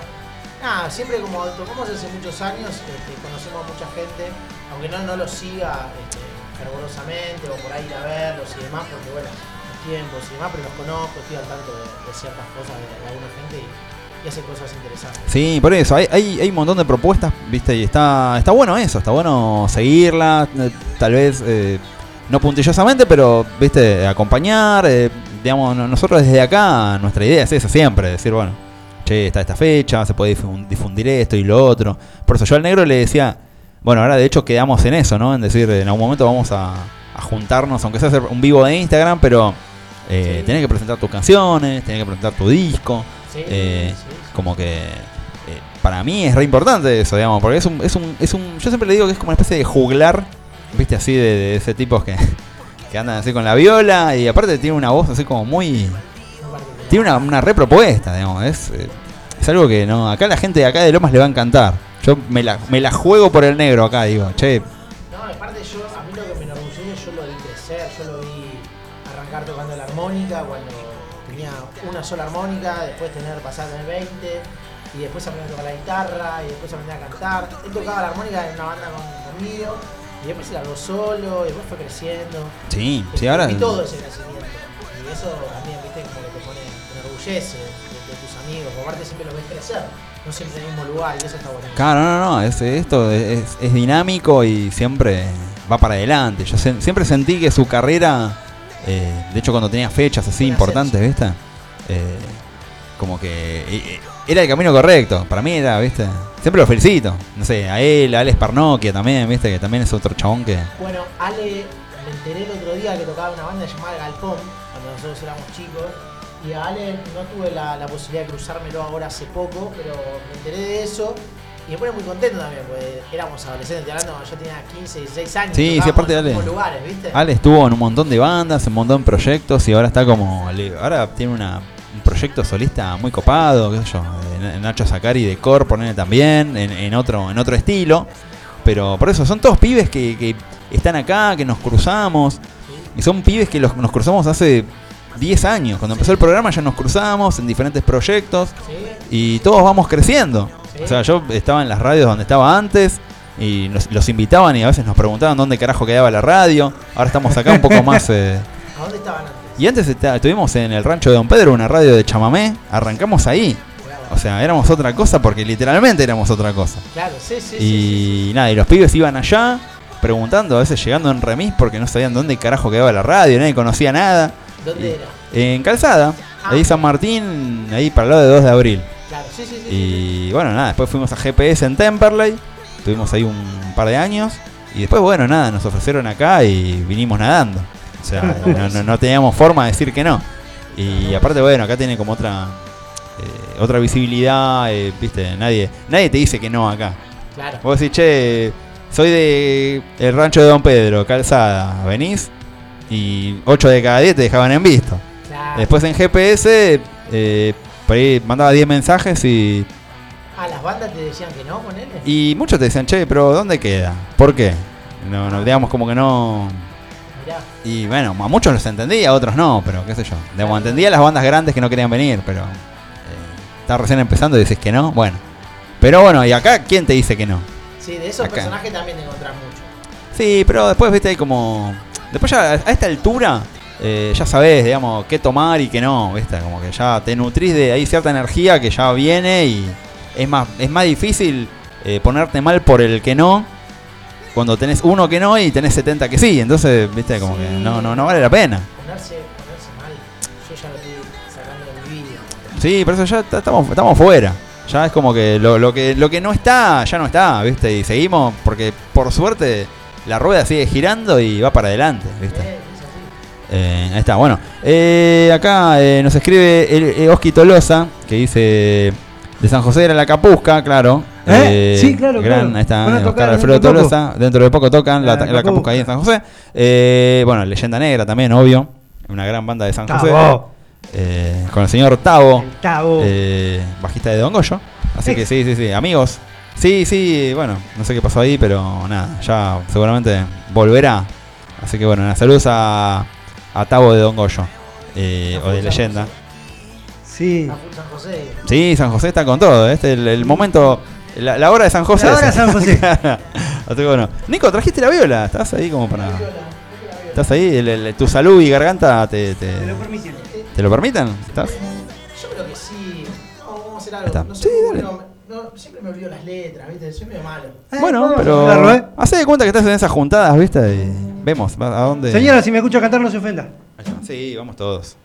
Nada, siempre como tocamos hace muchos años, este, conocemos a mucha gente, aunque no, no los siga este, fervorosamente o por ahí ir a verlos y demás, porque bueno, los tiempos y demás, pero los conozco, estoy al tanto de, de ciertas cosas de, de alguna gente y, y y hacen cosas interesantes. Sí, por eso, hay, hay, hay un montón de propuestas, viste, y está, está bueno eso, está bueno seguirla, eh, tal vez eh, no puntillosamente, pero, viste, acompañar, eh, digamos, no- nosotros desde acá, nuestra idea es esa siempre, decir, bueno, che, está esta fecha, se puede difun- difundir esto y lo otro. Por eso yo al negro le decía, bueno, ahora de hecho quedamos en eso, ¿no? En decir, en algún momento vamos a, a juntarnos, aunque sea hacer un vivo de Instagram, pero eh, Sí. tenés que presentar tus canciones, tenés que presentar tu disco. Sí, Eh, sí. como que eh, para mí es re importante eso, digamos, porque es un, es un, es un, yo siempre le digo que es como una especie de juglar, viste, así de, de ese tipo que, que andan así con la viola y aparte tiene una voz así como muy, tiene una, una re propuesta, digamos, es, eh, es algo que no, acá la gente de acá de Lomas le va a encantar. Yo me la, me la juego por el negro acá, digo, che, No, aparte yo, a mí lo que me enorgullece, yo lo vi crecer, yo lo vi arrancar tocando la armónica cuando tenía una sola armónica, después tener pasar de 20 y después aprender a tocar la guitarra y después aprender a cantar. Él tocaba la armónica en una banda con- conmigo y después se largó solo y después fue creciendo. sí, sí, Y ahora... vi todo ese crecimiento. Y eso también, viste, como que te pone, te enorgullece de, de tus amigos, aparte siempre los ves crecer, no siempre en el mismo lugar y eso está bueno. Claro, no, no, es, esto es, es dinámico y siempre va para adelante. Yo siempre sentí que su carrera, eh, de hecho cuando tenía fechas así importantes, ¿viste? Eh, como que eh, eh, era el camino correcto. Para mí era, ¿viste? Siempre lo felicito. No sé, a él, a Alex Parnoquia también, ¿viste? Que también es otro chabón que... Bueno, Ale, me enteré el otro día que tocaba una banda llamada Galpón, cuando nosotros éramos chicos, y a Ale no tuve la, la posibilidad de cruzármelo ahora hace poco, pero me enteré de eso. Y me pone muy contento también, porque éramos adolescentes, hablando, yo tenía 15, 16 años. Sí, sí, aparte en Ale. lugares, ¿viste? Ale estuvo en un montón de bandas, en un montón de proyectos y ahora está como. Ahora tiene una, un proyecto solista muy copado, qué sé yo. Nacho Zacari de Core, ponele también, en, en otro, en otro estilo. Pero por eso, son todos pibes que, que están acá, que nos cruzamos. Y son pibes que los, nos cruzamos hace 10 años. Cuando empezó el programa ya nos cruzamos en diferentes proyectos. Y todos vamos creciendo. O sea, yo estaba en las radios donde estaba antes y los invitaban y a veces nos preguntaban dónde carajo quedaba la radio. Ahora estamos acá un poco más... eh, ¿A dónde estaban antes? Y antes está- estuvimos en el rancho de Don Pedro, una radio de chamamé. Arrancamos ahí. O sea, éramos otra cosa porque literalmente éramos otra cosa. Claro, sí, sí, Y sí, nada, y los pibes iban allá preguntando, a veces llegando en remis porque no sabían dónde carajo quedaba la radio, nadie conocía nada. ¿Dónde Y- era? En Calzada, Ah. ahí San Martín, ahí para el lado de 2 de abril. Claro, sí, sí, sí. Y bueno, nada, después fuimos a GPS en Temperley, estuvimos ahí un par de años. Y después, bueno, nada, nos ofrecieron acá y vinimos nadando. O sea, no, no- no teníamos forma de decir que no. Y aparte, bueno, acá tiene como otra eh, otra visibilidad, eh, viste, nadie nadie te dice que no acá. Claro. Vos decís, che, soy de el rancho de Don Pedro, calzada, venís y 8 de cada 10 te dejaban en visto. claro. Después en GPS, eh, por ahí mandaba 10 mensajes y, Ah, las bandas te decían que no, ponele. y muchos te decían, che, pero ¿dónde queda? ¿Por qué? No, no, digamos como que no... Y bueno, a muchos los entendía, a otros no, pero qué sé yo. Digamos, entendía las bandas grandes que no querían venir, pero... Eh, está recién empezando y dices que no, bueno. Pero bueno, ¿y acá quién te dice que no? Sí, de esos Acá. personajes también te encontrás mucho. Sí, pero después, viste, hay como. Después ya a esta altura, eh, ya sabes, digamos, qué tomar y qué no, viste, como que ya te nutrís de ahí cierta energía que ya viene y es más, es más difícil eh, ponerte mal por el que no cuando tenés uno que no y tenés 70 que sí, entonces, viste, como que no, no, no vale la pena. Ponerse, ponerse mal. Yo ya lo estoy sacando de mi vídeo. Sí, por eso ya ta- estamos, estamos fuera. Ya es como que lo, lo que lo que no está, ya no está, ¿viste? Y seguimos porque por suerte la rueda sigue girando y va para adelante, ¿viste? Eh. Eh, ahí está, bueno. Eh, acá eh, nos escribe el, eh, Oski Tolosa, que dice de San José era la Capusca, claro. ¿Eh? Sí, claro, gran, claro. Ahí está, Van a eh, tocar dentro Alfredo de poco. Tolosa. Dentro de poco tocan la, La la Capusca. ahí en San José. Eh, bueno, Leyenda Negra también, obvio. Una gran banda de San José. Tabo. Eh, con el señor Tavo, El eh, bajista de Don Goyo. Así Sí. que sí, sí, sí, amigos. Sí, sí, bueno, no sé qué pasó ahí, pero nada, ya seguramente volverá. Así que bueno, saludos a, a Tavo de Don Goyo, eh, o de Leyenda. Sí. San José. Sí, San José está con todo, este es el, el momento, la, la hora de San José. La hora de San José. Así que bueno, Nico, trajiste la viola, estás ahí como para... ¿Estás ahí? El- el- tu salud y garganta te, te, Te lo permitieron. ¿te lo permiten? ¿Estás? Yo creo que sí. Vamos, vamos a hacer algo. No sé, Sí, dale. bueno, no, siempre me olvido las letras, ¿viste? Soy medio malo. Bueno, vamos a pero. hablarlo, ¿eh? Hacé de cuenta que estás en esas juntadas, ¿viste? Y vemos a dónde. Señora, si me escucha cantar, no se ofenda. Sí, vamos todos.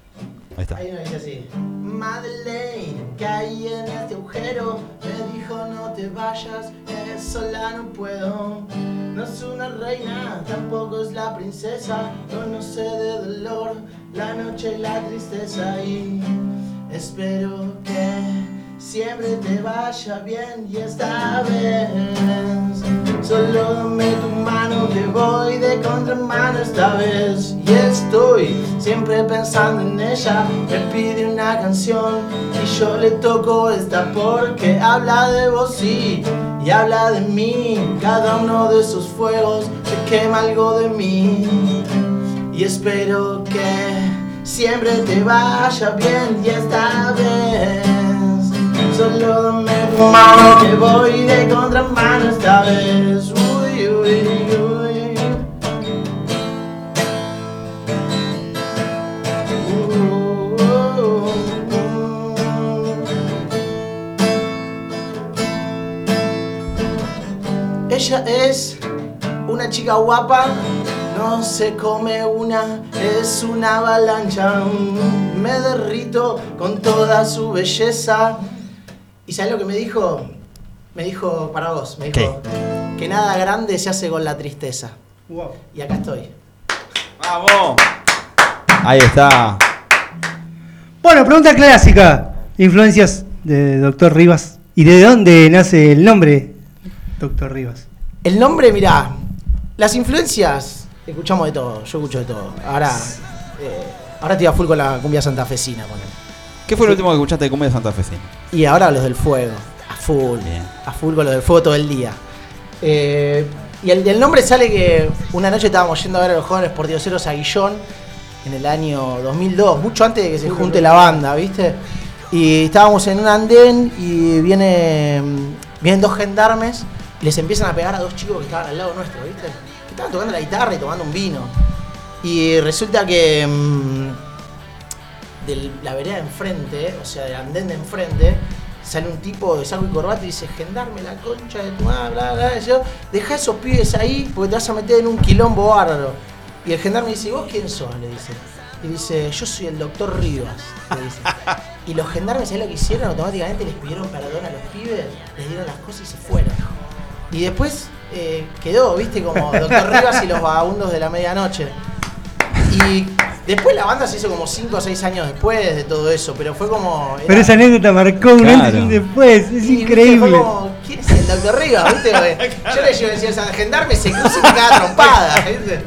Ahí está. Ahí uno dice así. Madeleine, caí en este agujero. Me dijo no te vayas, eh, sola no puedo. No es una reina, tampoco es la princesa. Conoce de dolor la noche y la tristeza. Y espero que siempre te vaya bien. Y esta vez solo dame tu mano que voy de contramano esta vez. Y estoy siempre pensando en ella. Me pide una canción y yo le toco esta porque habla de vos y, y habla de mí. Cada uno de esos fuegos se quema algo de mí. Y espero que siempre te vaya bien y esta vez Solo dame tu mano que voy de contramano esta vez Uy, uy, uy Ella es una chica guapa, no se come una, es una avalancha. Me derrito con toda su belleza. ¿Y sabes lo que me dijo? Me dijo para vos, me dijo que nada grande se hace con la tristeza. Wow. Y acá estoy. ¡Vamos! Ahí está. Bueno, pregunta clásica. Influencias de Doctor Rivas. ¿Y de dónde nace el nombre Doctor Rivas? El nombre, mirá, las influencias, escuchamos de todo, yo escucho de todo. Ahora, eh, ahora estoy a full con la cumbia santafesina. Con él. ¿Qué fue lo último que escuchaste de Cumbia Santa Fecina? Y ahora los del fuego, a full, Bien. a full con los del fuego todo el día. Eh, y el nombre sale que una noche estábamos yendo a ver a los jóvenes portioceros a Guillón en el año 2002, mucho antes de que se junte la banda, ¿viste? Y estábamos en un andén y viene, vienen dos gendarmes y les empiezan a pegar a dos chicos que estaban al lado nuestro, ¿viste? Que estaban tocando la guitarra y tomando un vino. Y resulta que mm, de la vereda de enfrente, o sea, del andén de enfrente, sale un tipo de saco y corbata y dice, gendarme la concha de tu madre, bla, bla, bla. Y yo, deja esos pibes ahí porque te vas a meter en un quilombo bárbaro. Y el gendarme dice, ¿y vos quién sos? Le dice. Y dice, yo soy el doctor Rivas. Le dice. Y los gendarmes, ¿sabes lo que hicieron? Automáticamente les pidieron perdón a los pibes, les dieron las cosas y se fueron. Y después eh, quedó, viste, como Doctor Rivas y los vagabundos de la medianoche. Y después la banda se hizo como 5 o 6 años después de todo eso, pero fue como. era- Pero esa anécdota marcó un Claro. antes y un después. Es y, increíble. como, ¿quién es el Doctor Rivas? ¿Viste? Yo le llevo a decir, al gendarme se cruza y me caga trompada, ¿viste?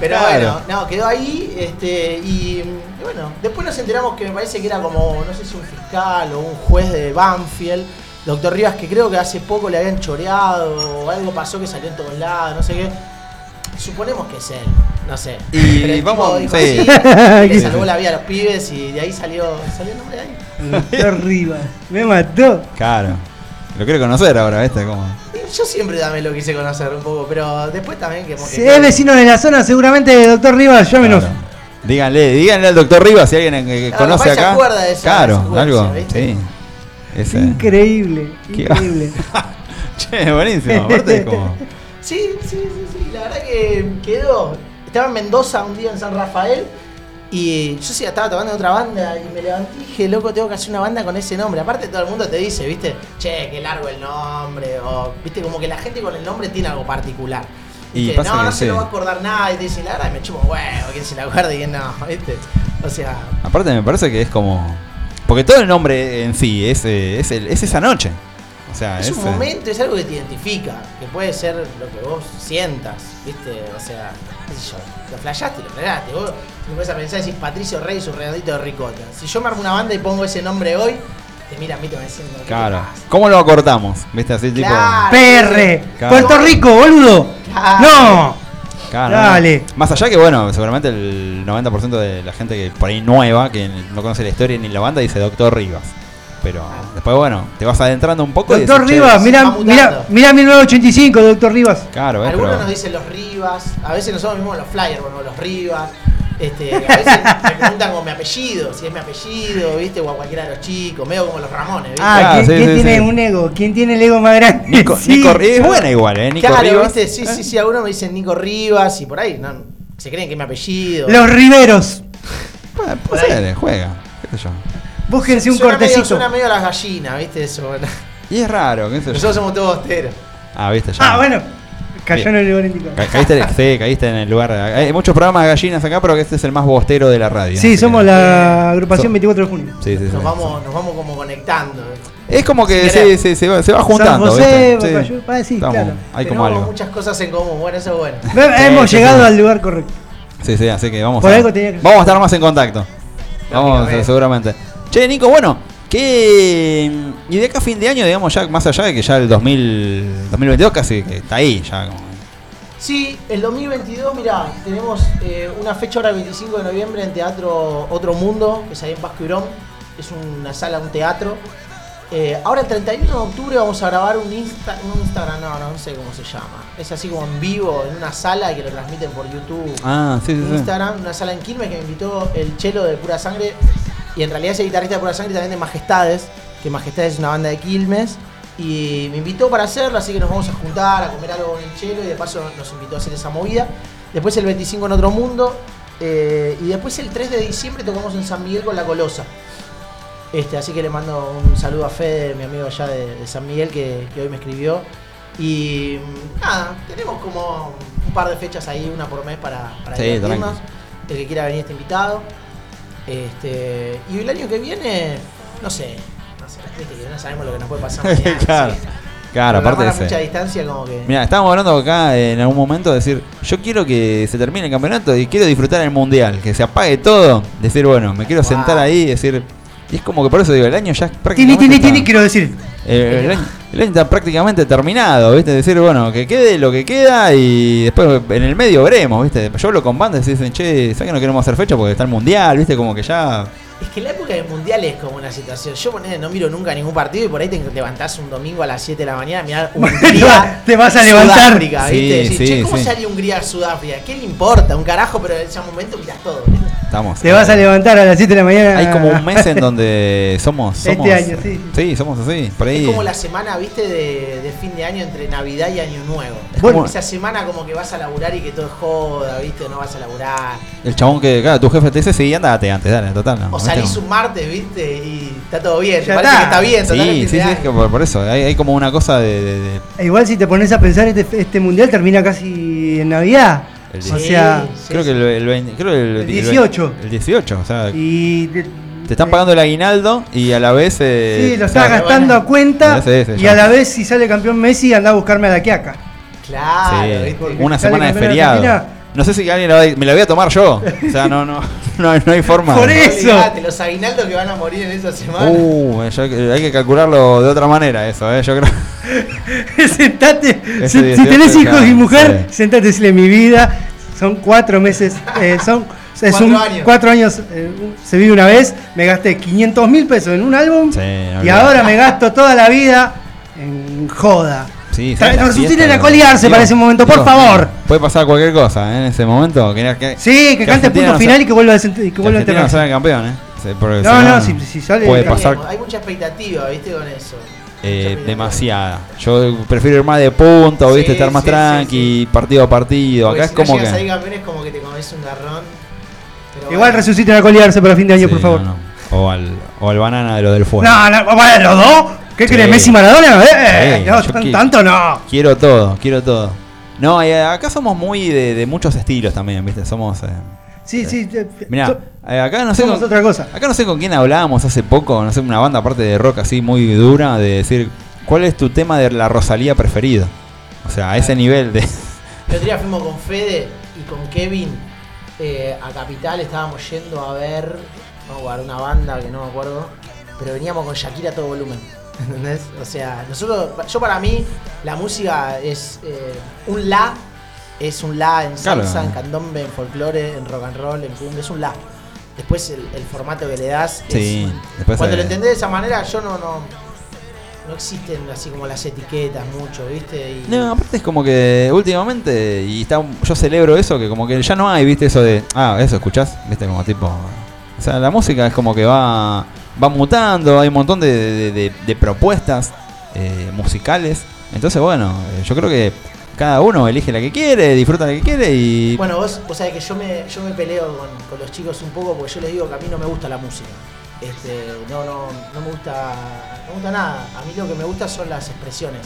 Pero Claro. bueno, no, quedó ahí, este, y, y bueno, después nos enteramos que me parece que era como, no sé si un fiscal o un juez de Banfield, Doctor Rivas, que creo que hace poco le habían choreado o algo pasó que salió en todos lados, no sé qué. Suponemos que es él, no sé. Y Pero el vamos- tipo dijo sí. y le salvó la vida a los pibes y de ahí salió, salió el nombre de ahí. Doctor Rivas. Me mató. Claro. Lo quiero conocer ahora, ¿viste? Como... Yo siempre también lo quise conocer un poco, pero después también que... Si es vecino de la zona, seguramente Doctor Rivas, llámenos. Claro. Díganle, díganle al doctor Rivas si alguien Claro, conoce capaz se acá. acuerda de esa claro, algo. ¿viste? Sí. Ese. Increíble, increíble. che, buenísimo. Aparte es como. Sí, sí, sí, sí, la verdad que quedó. Estaba en Mendoza un día en San Rafael y yo sí estaba tocando en otra banda y me levanté y dije, loco, tengo que hacer una banda con ese nombre. Aparte todo el mundo te dice, viste, che, qué largo el nombre, o viste, como que la gente con el nombre tiene algo particular. Y pasa no, que no se lo va a acordar nada y te dice, la verdad me chupo huevo, quién se la acuerda y quién no, viste. O sea, Aparte me parece que es como. Porque todo el nombre en sí es, eh, es, es esa noche. O sea, Es un momento, es algo que te identifica, que puede ser lo que vos sientas, ¿viste? O sea, qué sé yo, lo flashaste, lo flashaste. Vos te pones a pensar y decís Patricio Rey y su redondito de ricota. Si yo me armo una banda y pongo ese nombre hoy, te mira a mí te van diciendo, ¿qué te Claro. ¿Cómo lo acortamos? ¿Viste? Así tipo. Claro. PR. Claro. Puerto Rico, boludo. Claro. No. Claro, Dale. no. Más allá que, bueno, seguramente el 90% de la gente que por ahí nueva, que no conoce la historia ni la banda, dice Doctor Rivas. Pero después, bueno, te vas adentrando un poco y Doctor decís, che, Rivas, mira, mira, mira 1985, Doctor Rivas. Claro, ¿ves? Algunos Pero- nos dicen los Rivas, a veces nosotros mismos los flyers, bueno, los Rivas. Este, a veces me preguntan con mi apellido, si es mi apellido, ¿viste? O a cualquiera de los chicos, medio como los Ramones, ¿viste? Ah, Claro, ¿quién, sí, quién sí, tiene sí. un ego? ¿Quién tiene el ego más grande? Nico, Sí. Nico- es buena igual, ¿eh? Nico claro, Rivas. ¿viste? Sí, sí, sí, algunos me dicen Nico Rivas y por ahí no, se creen que es mi apellido. Los Riveros. Bueno, puede ser, juega. ¿Qué sé yo? Búsquense un suena medio, cortecito. suena medio a las gallinas, ¿viste? Eso, bueno. Y es raro, qué. Nosotros somos todos bosteros. Ah, viste, ya. Ah, bueno. Cayó en el lugar indicado. Ca- Caíste, sí, caíste en el lugar. Hay muchos programas de gallinas acá, pero que este es el más bostero de la radio. Sí, somos la agrupación So- 24 de junio. Sí, sí, sí. Nos vamos, nos vamos como conectando. Es como que sí, sí, se, va, se va San juntando. José, ¿viste? Sí. Ah, sí, Estamos- claro. Hay como Tenemos algo. muchas cosas en común, bueno, eso es bueno. Hemos sí, llegado sí. al lugar correcto. Sí, sí, así que vamos Por a, algo tenía que vamos a estar más en contacto. Vamos, seguramente. Che, Nico, bueno, ¿qué. Y de acá a fin de año, digamos, ya más allá de que ya el 2000, 2022 casi que está ahí, ya como. Sí, el 2022, mira, tenemos eh, una fecha ahora el 25 de noviembre en Teatro Otro Mundo, que es ahí en Vasco Ibrón. Es una sala, un teatro. Eh, ahora el 31 de octubre vamos a grabar un, Insta, un Instagram, no, no, no sé cómo se llama. Es así como en vivo, en una sala que lo transmiten por YouTube. Ah, sí, sí, sí. Instagram, una sala en Quilmes que me invitó el chelo de Pura Sangre. Y en realidad es el guitarrista de Pura Sangre también de Majestades, que Majestades es una banda de Quilmes. Y me invitó para hacerlo, así que nos vamos a juntar a comer algo con el chelo y de paso nos invitó a hacer esa movida. Después el 25 en Otro Mundo. eh, y después el 3 de diciembre tocamos en San Miguel con La Colosa. Este, así que le mando un saludo a Fede, mi amigo allá de, de San Miguel, que, que hoy me escribió. Y mm, nada, tenemos como un par de fechas ahí, una por mes para, para Sí. El que quiera venir está invitado. Este, y el año que viene, no sé, no sé, viste que no sabemos lo que nos puede pasar mañana. claro, así claro, aparte de mucha ese. distancia como que... Mira, estábamos hablando acá en algún momento de decir, yo quiero que se termine el campeonato y quiero disfrutar el mundial, que se apague todo, decir, bueno, me quiero sentar ahí y decir, y es como que por eso digo, el año ya prácticamente tini, está- tini, quiero decir. eh, el, año, el año está prácticamente terminado, ¿viste? Decir, bueno, que quede lo que queda y después en el medio veremos, ¿viste? Yo hablo con bandas y dicen, che, ¿sabes que no queremos hacer fecha porque está el mundial, ¿viste? Como que ya... Es que la época del mundial es como una situación. Yo ponele, no miro nunca ningún partido y por ahí te levantás un domingo a las 7 de la mañana a mirar Hungría. Te vas a levantar. Sudáfrica, Sí, ¿viste? Decís, sí, che, ¿cómo sí. sale Hungría Sudáfrica? ¿Qué le importa? Un carajo, pero en ese momento mirás todo. ¿viste? Estamos. Te vas a levantar a las 7 de la mañana. Hay como un mes en donde somos... Este año, sí. Sí, somos así, por ahí... Es como la semana, viste, de, de fin de año entre Navidad y Año Nuevo. Bueno. Esa semana como que vas a laburar y que todo es joda, viste, no vas a laburar. El chabón que, claro, tu jefe te dice, sí, andate antes, dale, total. No, O salís un martes, viste, y está todo bien. Ya Te parece está. que está bien, total, es Sí, sí, sí, es que por, por eso, hay, hay como una cosa de... de- de- E Igual si te pones a pensar, este, este mundial termina casi en Navidad. El O sea, creo que el, el 20 creo el, El 18. El 18, o sea, y de- te están pagando el aguinaldo y a la vez... eh, sí, lo estás gastando a cuenta. Sí, sí, y ya. a la vez, si sale campeón Messi, anda a buscarme a la quiaca. Claro, sí, una semana de feriado. No sé si alguien la va a- me la voy a tomar yo. O sea, no, no, no, no hay forma. Por eso. Los aguinaldos que van a morir en esa semana. Uh, yo- hay que calcularlo de otra manera eso, eh, yo creo. sentate. Ese Si, si 18 tenés hijos ya, y mujer, sí. sentate y decirle mi vida. Son cuatro meses. eh, son. Es Cuatro un, años. cuatro años eh, se vive una vez. Me gasté 500 mil pesos en un álbum. Sí, y ahora me gasto toda la vida en joda. Sí, resuciten a coliarse para ese momento, por favor. Puede pasar cualquier cosa ¿eh? en ese momento. Que, que- Sí, que, cante el punto no final y que vuelva a, que que vuelva a no campeón, ¿eh? No, si no, si- si sale Puede pasar Hay mucha expectativa, viste, con eso. eh, demasiada. Yo prefiero ir más de punto, Sí, ¿viste? Estar más sí, sí, tranqui, partido a partido. Porque Acá si es como no que. ahí campeón es como que te comes un garrón. Pero Igual bueno. resuciten a coliarse para fin de año, Sí, por favor. no, no. O, al, o al banana de lo del fuego. No, no, bueno, los dos. ¿Qué Sí. crees? ¿Messi Maradona? Eh, Sí, no, yo tan- tanto no. Quiero todo, quiero todo. No, y acá somos muy de, de muchos estilos también, ¿viste? Somos. Eh, Sí, sí. eh, mirá, so- eh, acá no sé con, otra cosa. Acá no sé con quién hablábamos hace poco, no sé, una banda aparte de rock así muy dura, de decir, ¿cuál es tu tema de la Rosalía preferido? O sea, a ese nivel de... El otro día fuimos con Fede y con Kevin eh, a Capital, estábamos yendo a ver, vamos a ver una banda que no me acuerdo, pero veníamos con Shakira a todo volumen. ¿Entendés? O sea, nosotros, yo para mí, la música es eh, un la, es un la en Claro. salsa, en candombe, en folclore, en rock and roll, en cumbia, es un la. Después el, el formato que le das es- Sí, después cuando lo entendés de esa manera, yo no, no, no existen así como las etiquetas mucho, ¿viste? Y- No, aparte es como que últimamente, y está, yo celebro eso, que como que ya no hay, viste, eso de, ah, eso escuchás, viste, como tipo, o sea, la música es como que va, va mutando, hay un montón de, de- de- de propuestas eh, musicales, entonces bueno, eh, yo creo que cada uno elige la que quiere, disfruta la que quiere y... Bueno, vos, vos sabés que yo me, yo me peleo con, con los chicos un poco porque yo les digo que a mí no me gusta la música. Este, no, no, no me gusta, no me gusta nada. A mí lo que me gusta son las expresiones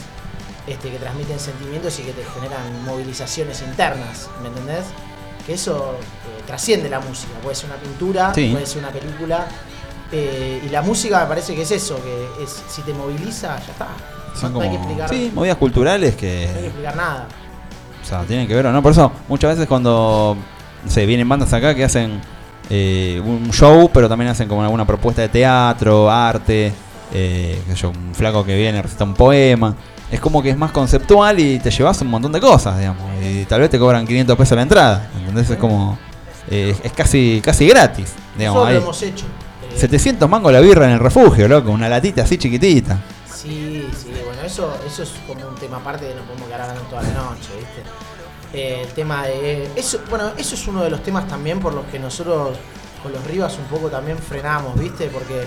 este, que transmiten sentimientos y que te generan movilizaciones internas, ¿me entendés? Que eso eh, trasciende la música. Puede ser una pintura, Sí. puede ser una película. Eh, y la música me parece que es eso, que es si te moviliza, ya está. son no hay que como, explicar, sí, movidas culturales no hay que que, explicar nada. o sea, tienen que ver o no, por eso muchas veces cuando, sé, vienen bandas acá que hacen eh, un show, pero también hacen como alguna propuesta de teatro, arte, eh, yo, un flaco que viene recita un poema. Es como que es más conceptual y te llevas un montón de cosas, digamos. Y tal vez te cobran 500 pesos la entrada. ¿Entendés? Es como. eh, es casi casi gratis. Digamos, hay lo hemos hecho. Eh, 700 mangos la birra en el refugio, loco. Una latita así chiquitita. Sí, sí, bueno, eso, eso es como un tema aparte que no podemos quedar hablando toda la noche, ¿viste? Eh, el tema de. Eso, bueno, eso es uno de los temas también por los que nosotros con los Rivas un poco también frenamos, ¿viste? Porque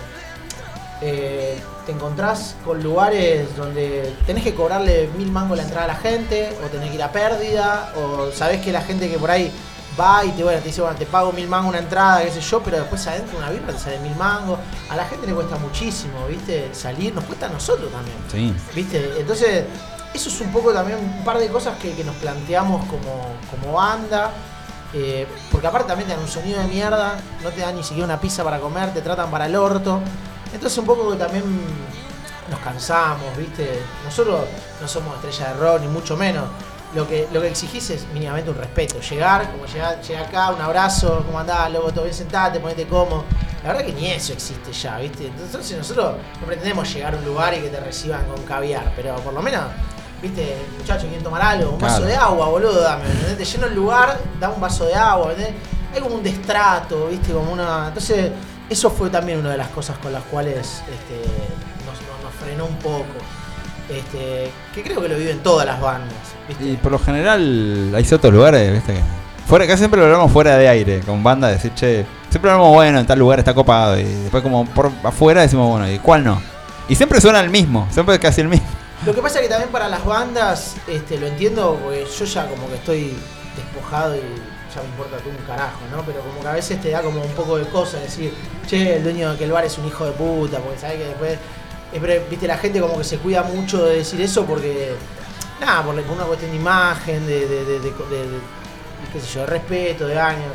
eh, te encontrás con lugares donde tenés que cobrarle mil mangos la entrada a la gente, o tenés que ir a pérdida, o sabés que la gente que por ahí va y te, bueno, te dice, bueno, te pago mil mangos una entrada, qué sé yo, pero después adentro una birra te sale mil mangos. A la gente le cuesta muchísimo, ¿viste? Salir, nos cuesta a nosotros también. Sí. ¿Viste? Entonces, eso es un poco también un par de cosas que, que nos planteamos como, como banda. eh, porque aparte también te dan un sonido de mierda, no te dan ni siquiera una pizza para comer, te tratan para el orto. Entonces un poco que también nos cansamos, ¿viste? Nosotros no somos estrella de rock, ni mucho menos. Lo que, lo que exigís es mínimamente un respeto. Llegar, como llegar, llegar acá, un abrazo, ¿cómo andás? Luego todo bien sentate, ponete cómodo. La verdad que ni eso existe ya, ¿viste? Entonces nosotros no pretendemos llegar a un lugar y que te reciban con caviar, pero por lo menos, ¿viste? Muchachos, ¿quieren tomar algo? Un vaso de agua, boludo, dame, ¿entendés? Te lleno el lugar, da un vaso de agua, ¿entendés? Hay como un destrato, ¿viste? Como una... Entonces, eso fue también una de las cosas con las cuales este, nos, nos- nos frenó un poco. Este, que creo que lo viven todas las bandas, ¿viste? Y por lo general hay ciertos lugares, viste que. Fuera, casi siempre lo hablamos fuera de aire, con banda, decir, che, siempre hablamos, bueno, en tal lugar está copado. Y después, como por afuera, decimos, bueno, ¿y cuál no? Y siempre suena el mismo, siempre es casi el mismo. Lo que pasa es que también para las bandas, este, lo entiendo, porque yo ya como que estoy despojado y ya me importa tú un carajo, ¿no? Pero como que a veces te da como un poco de cosa decir, che, el dueño de aquel bar es un hijo de puta, porque sabes que después, viste, la gente como que se cuida mucho de decir eso porque, nada, por, una cuestión de imagen, de, de, de, de- de- de- qué sé yo, de respeto, de años.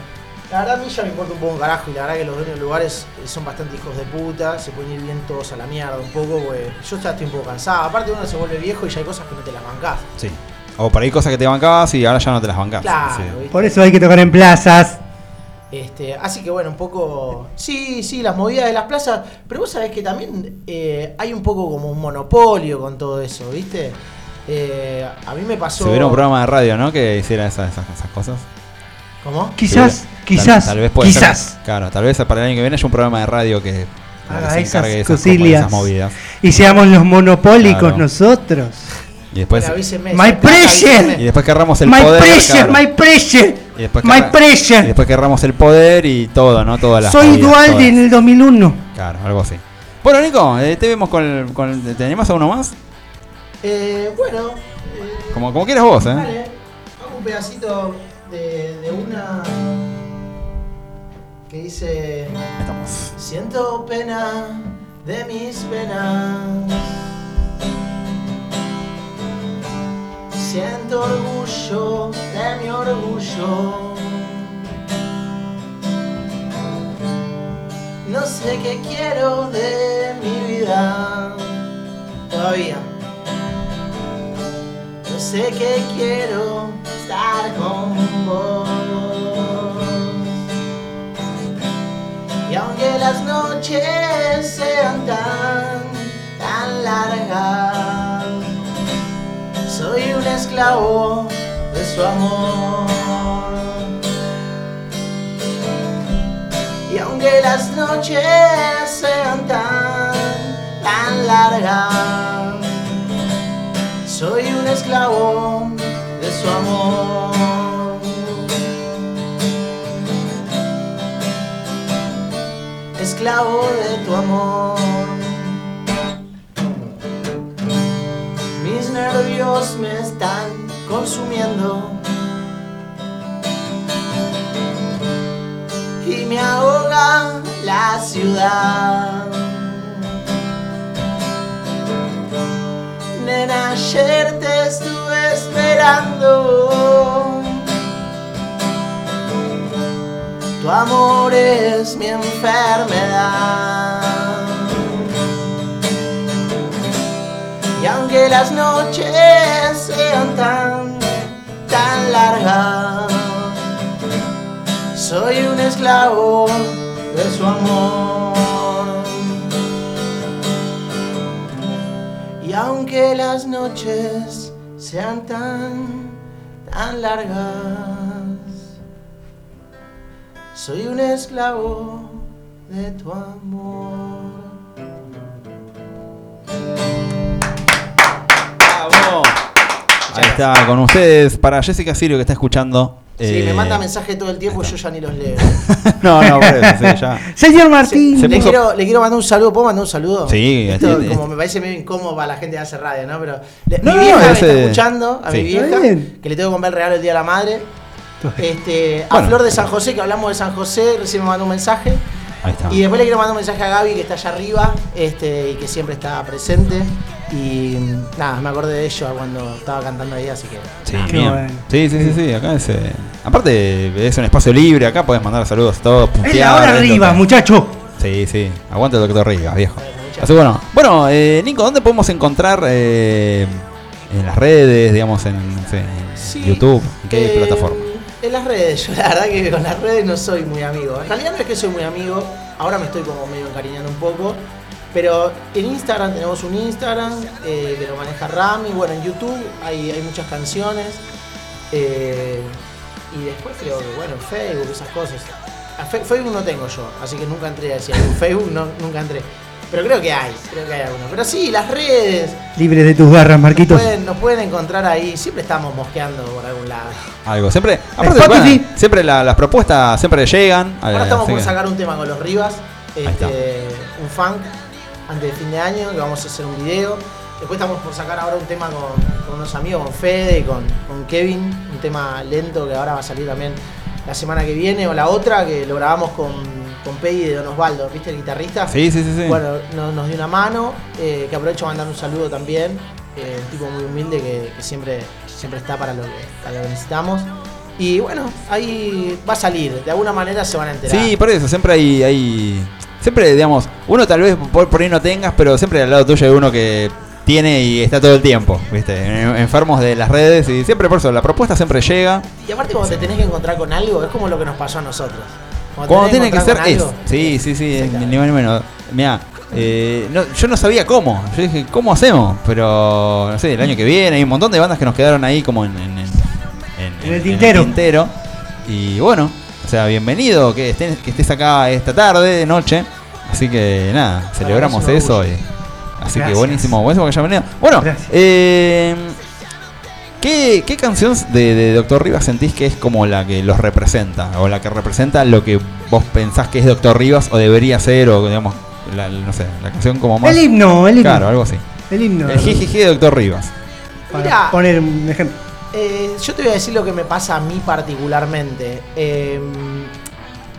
La verdad a mí ya me importa un poco un carajo y la verdad que los dueños de lugares eh, son bastante hijos de puta, se pueden ir bien todos a la mierda un poco, porque yo ya estoy un poco cansado. Aparte uno se vuelve viejo y ya hay cosas que no te las bancás. Sí. O por ahí cosas que te bancabas y ahora ya no te las bancas. Claro. Por eso hay que tocar en plazas. Este, así que bueno, un poco. Sí, sí, las movidas de las plazas. Pero vos sabés que también eh, hay un poco como un monopolio con todo eso, ¿viste? Eh, a mí me pasó. Si hubiera un programa de radio, ¿no? Que hiciera esas, esas, esas cosas. ¿Cómo? Quizás, Tal- quizás, tal, vez puede ser- quizás. claro, tal vez para el año que viene haya un programa de radio que, Haga se esas encargue esas, esas movidas. Y seamos los monopólicos Claro. nosotros. Y después, My pressure. y después querramos el my poder. pressure, claro. my pressure, Y después my Y pressure. después querramos el poder y todo, ¿no? Todas las Soy todas. en el 2001. Claro, algo así. Bueno, Nico, eh, te vemos con, el- con ¿Te a uno más? Eh, bueno. eh, Como, como quieras vos, ¿eh? Dale, hago un pedacito de, de una. que dice. Estamos. Siento pena de mis penas. Siento orgullo de mi orgullo. No sé qué quiero de mi vida. Todavía. No sé qué quiero estar con vos. Y aunque las noches sean tan, tan largas, soy un esclavo de su amor. Y aunque las noches sean tan, tan largas, Soy un esclavo de su amor. Esclavo de tu amor. Me están consumiendo. Y me ahoga la ciudad. Nena, ayer te estuve esperando. Tu amor es mi enfermedad. Y aunque las noches sean tan, tan largas, soy un esclavo de su amor. Y aunque las noches sean tan, tan largas, soy un esclavo de tu amor. Ahí está, con ustedes, para Jessica Sirio que está escuchando. Sí, eh, me manda mensajes todo el tiempo y yo ya ni los leo. No, no, por eso, sí, ya. Señor Martín. Se le, puso- quiero, le quiero mandar un saludo. ¿Puedo mandar un saludo? Sí, Esto este- como me parece medio incómodo para la gente que hace radio, ¿no? Pero le- No, mi vieja me ese- está escuchando, a sí. mi vieja, que le tengo que comprar el regalo el Día de la Madre. Este, a Bueno. Flor de San José, que hablamos de San José, recién me mandó un mensaje. Ahí está. Y después le quiero mandar un mensaje a Gaby, que está allá arriba, este, y que siempre está presente. Y nada, me acordé de ello cuando estaba cantando ahí, así que. Sí, Qué bien. bueno. sí, sí, sí, sí, acá es. eh, aparte, es un espacio libre, acá puedes mandar saludos a todos. Es la hora arriba, que- muchacho. Sí, sí, aguanta el doctor Rivas, viejo. Así bueno, bueno, eh, Nico, ¿dónde podemos encontrar eh, en las redes, digamos, en, Sí, YouTube? ¿En qué eh, plataforma? En las redes, yo la verdad que con las redes no soy muy amigo. En realidad no es que soy muy amigo, ahora me estoy como medio encariñando un poco. Pero en Instagram tenemos un Instagram eh, que lo maneja Rami. Bueno, en YouTube hay, hay muchas canciones. eh, y después creo que, bueno, Facebook, esas cosas. Facebook no tengo yo, así que nunca entré a decir. Facebook no, nunca entré. Pero creo que hay, creo que hay alguno. Pero sí, las redes, Libre de tus garras, Marquitos. pueden, nos pueden encontrar ahí. Siempre estamos mosqueando por algún lado. Algo, siempre, aparte, bueno, siempre la- las propuestas siempre llegan. Ahora eh, estamos así por que- sacar un tema con los Rivas, Ahí está. este, un funk antes de fin de año, que vamos a hacer un video. Después estamos por sacar ahora un tema con, con unos amigos, con Fede y con, con Kevin, un tema lento que ahora va a salir también la semana que viene o la otra, que lo grabamos con, con Peggy de Don Osvaldo, ¿viste el guitarrista? Sí, sí, sí, sí. Bueno, no- nos dio una mano, eh, que aprovecho a mandar un saludo también, eh, un tipo muy humilde que, que siempre, siempre está para lo, que, para lo que necesitamos. Y bueno, ahí va a salir, de alguna manera se van a enterar. Sí, por eso, siempre hay, hay. Siempre, digamos, uno tal vez por, por ahí no tengas, pero siempre al lado tuyo hay uno que tiene y está todo el tiempo, ¿viste? En- Enfermos de las redes y siempre por eso, la propuesta siempre llega. Y aparte cuando te tenés que encontrar con algo, es como lo que nos pasó a nosotros. Cuando te tiene que ser es. algo, Sí, sí, sí, Exactamente. ni más ni menos. Mirá, eh, no, yo no sabía cómo. Yo dije, ¿cómo hacemos? Pero, no sé, el año que viene hay un montón de bandas que nos quedaron ahí como en, en- en- en- En el tintero. tintero. Y bueno, o sea, bienvenido que estés, que estés acá esta tarde, de noche. Así que nada, celebramos es eso. y- así que buenísimo, buenísimo que hayan venido. Bueno, eh, ¿Qué, qué canción de, de Doctor Rivas sentís que es como la que los representa? O la que representa lo que vos pensás que es Doctor Rivas o debería ser, o digamos, la, no sé, la canción como más. El himno, el himno. Claro, algo así. El himno. El jijiji de Doctor Rivas. Para Mirá. poner un ejemplo. Eh, yo te voy a decir lo que me pasa a mí particularmente. Eh,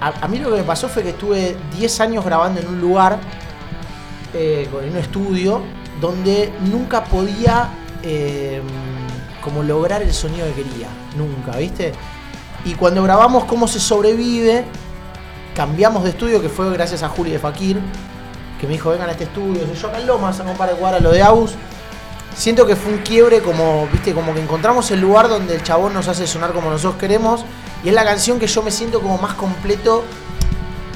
a, a mí lo que me pasó fue que estuve 10 años grabando en un lugar, eh, en un estudio, donde nunca podía eh, como lograr el sonido que quería. Nunca, ¿viste? Y cuando grabamos Cómo se sobrevive, cambiamos de estudio, que fue gracias a Juli de Fakir, que me dijo, vengan a este estudio. Yo acá en Lomas, a un par de cuadras lo de Aus. Siento que fue un quiebre como, viste, como que encontramos el lugar donde el chabón nos hace sonar como nosotros queremos. Y es la canción que yo me siento como más completo,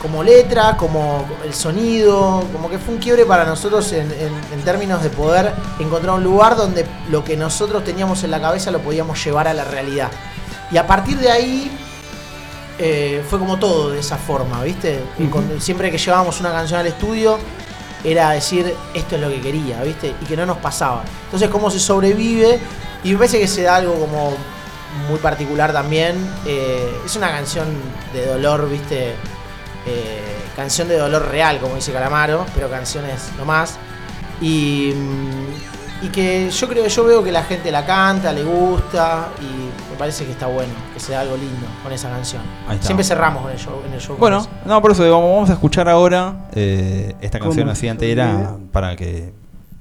como letra, como el sonido, como que fue un quiebre para nosotros en, en- en términos de poder encontrar un lugar donde lo que nosotros teníamos en la cabeza lo podíamos llevar a la realidad. Y a partir de ahí eh, fue como todo de esa forma, ¿viste? Con- siempre que llevábamos una canción al estudio, era decir esto es lo que quería, ¿viste? Y que no nos pasaba. Entonces, cómo se sobrevive, y me parece que se da algo como muy particular también. eh, es una canción de dolor, ¿viste? Eh, canción de dolor real, como dice Calamaro, pero canciones nomás. Y, mm, y que yo creo, yo veo que la gente la canta, le gusta, y me parece que está bueno, que se da algo lindo con esa canción. Ahí está. Siempre cerramos en el show. En el show con Bueno, no, por eso vamos a escuchar ahora eh, esta ¿Cómo canción así se entera para que.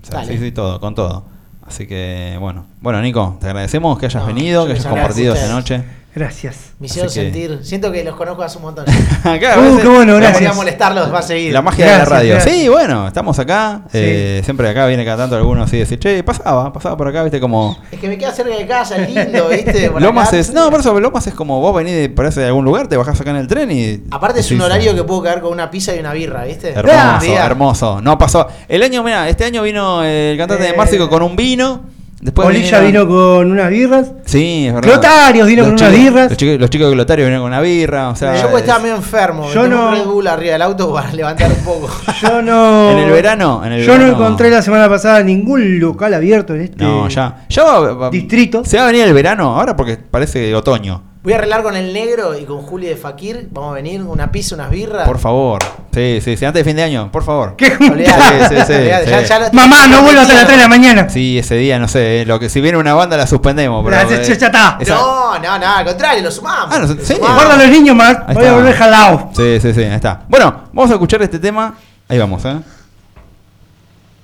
o sea, sí, todo, con todo. Así que, bueno. Bueno, Nico, te agradecemos que hayas No, venido, que hayas compartido esta noche. Gracias. Me hicieron Así que- sentir, siento que los conozco hace un montón. Acá, a Uh, veces- qué bueno, Voy a gracias. molestarlos, va a seguir. La magia de la Gracias, radio. gracias. Sí, bueno, estamos acá. Sí. eh, siempre acá viene cada tanto alguno así decir, che, pasaba, pasaba por acá, viste, como. Es que me queda cerca de casa, es lindo, ¿viste? Por Lomas acá. es. No, por eso, Lomas es como vos venís de, parece de algún lugar, te bajás acá en el tren y. Aparte es un decís, horario que puedo caer con una pizza y una birra, ¿viste? Hermoso, Día. hermoso. No pasó. El año, mira, este año vino el cantante de Eh. Márcico con un vino. Después Polilla vinieron- vino con unas birras. Sí, es verdad. Clotarios vino Los con unas birras. Los chicos, los chicos de Clotario vinieron con una birra. O sea, Yo pues es- estaba medio enfermo, Yo no- un Red Bull arriba del auto para levantar un poco. Yo no. En el verano, en el yo no encontré la semana pasada ningún local abierto en este No, ya. Ya va- va- distrito. Se va a venir el verano ahora porque parece otoño. Voy a arreglar con el negro y con Juli de Fakir. Vamos a venir, una pizza, unas birras. Por favor. Sí, sí, sí, antes de fin de año, por favor. ¿Qué? Olvidate, Sí, sí, sí, olvidate, ya- sí. ya lo- Mamá, no vuelvas a las 3 de la mañana. Sí, ese día, no sé, eh, lo que si viene una banda la suspendemos, pero. Eh, ya- ya está. esa- No, no, no, al contrario, lo sumamos. Ah, no, Lo sí. sumamos. Guarda a los niños más. Ahí Voy a está. volver jalado. Sí, sí, sí, ahí está. Bueno, vamos a escuchar este tema. Ahí vamos, ¿eh?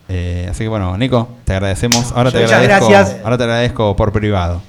Eh, así que bueno, Nico, te agradecemos. Ahora te Muchas agradezco. gracias. Ahora te agradezco por privado.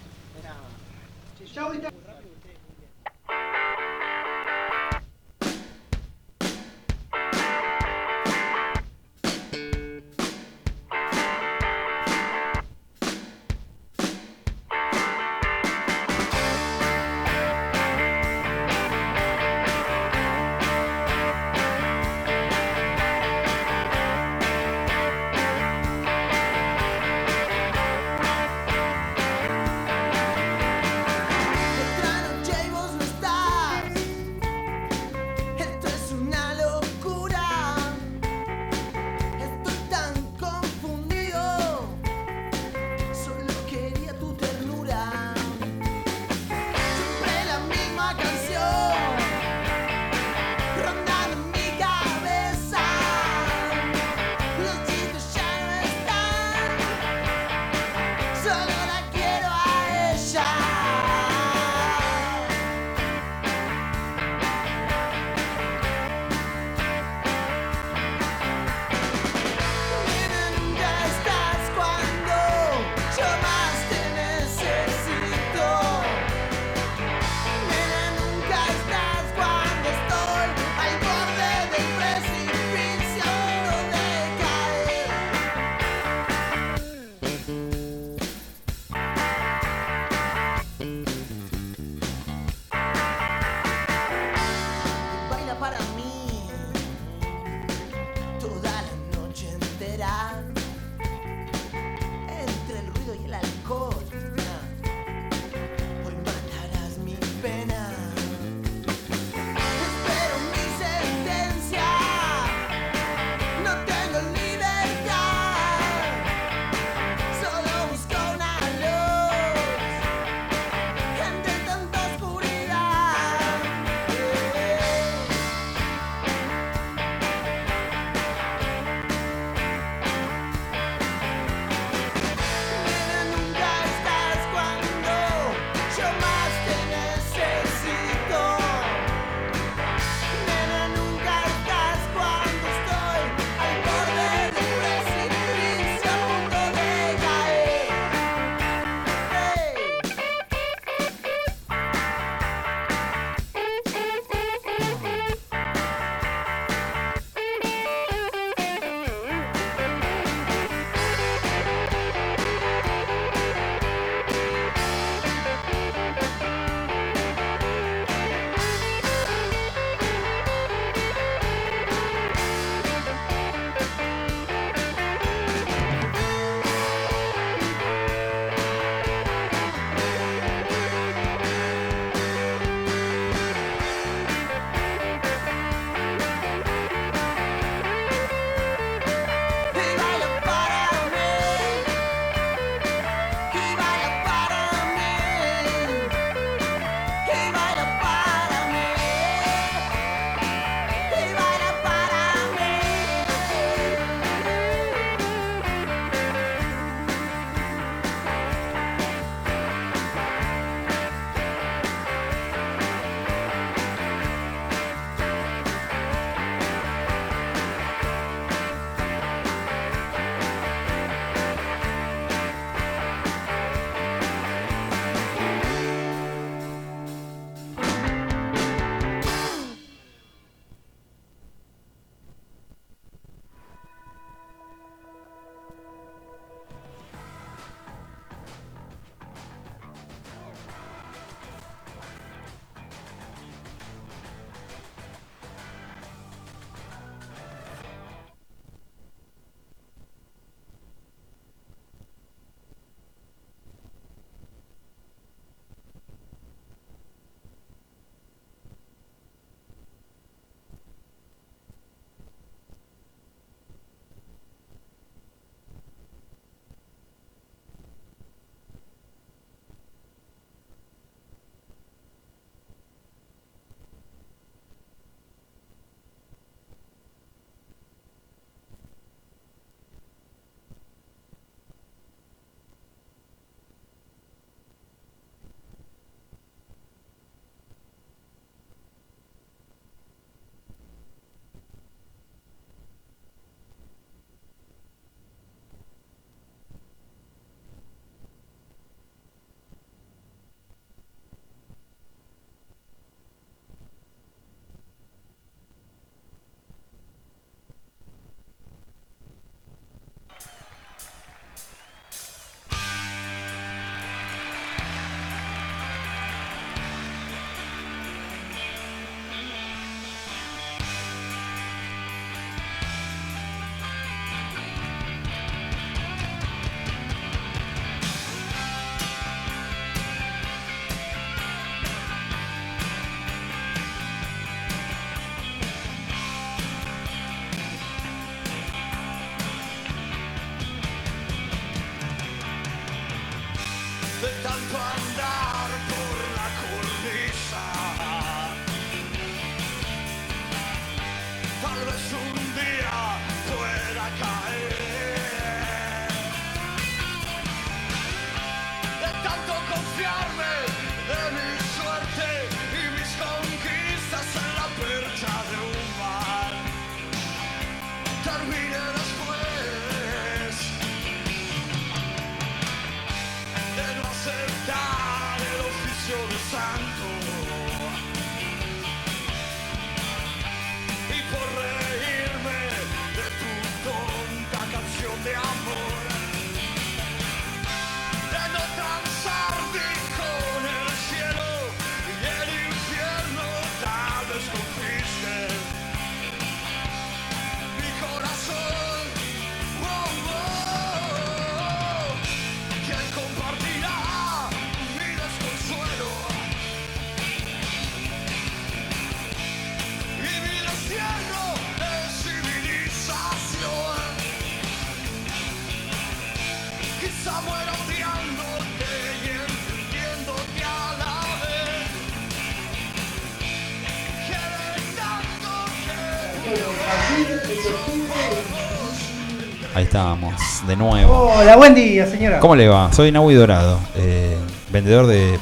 Ahí estábamos, de nuevo. Hola, buen día, señora. ¿Cómo le va? Soy Nahui Dorado, eh, vendedor de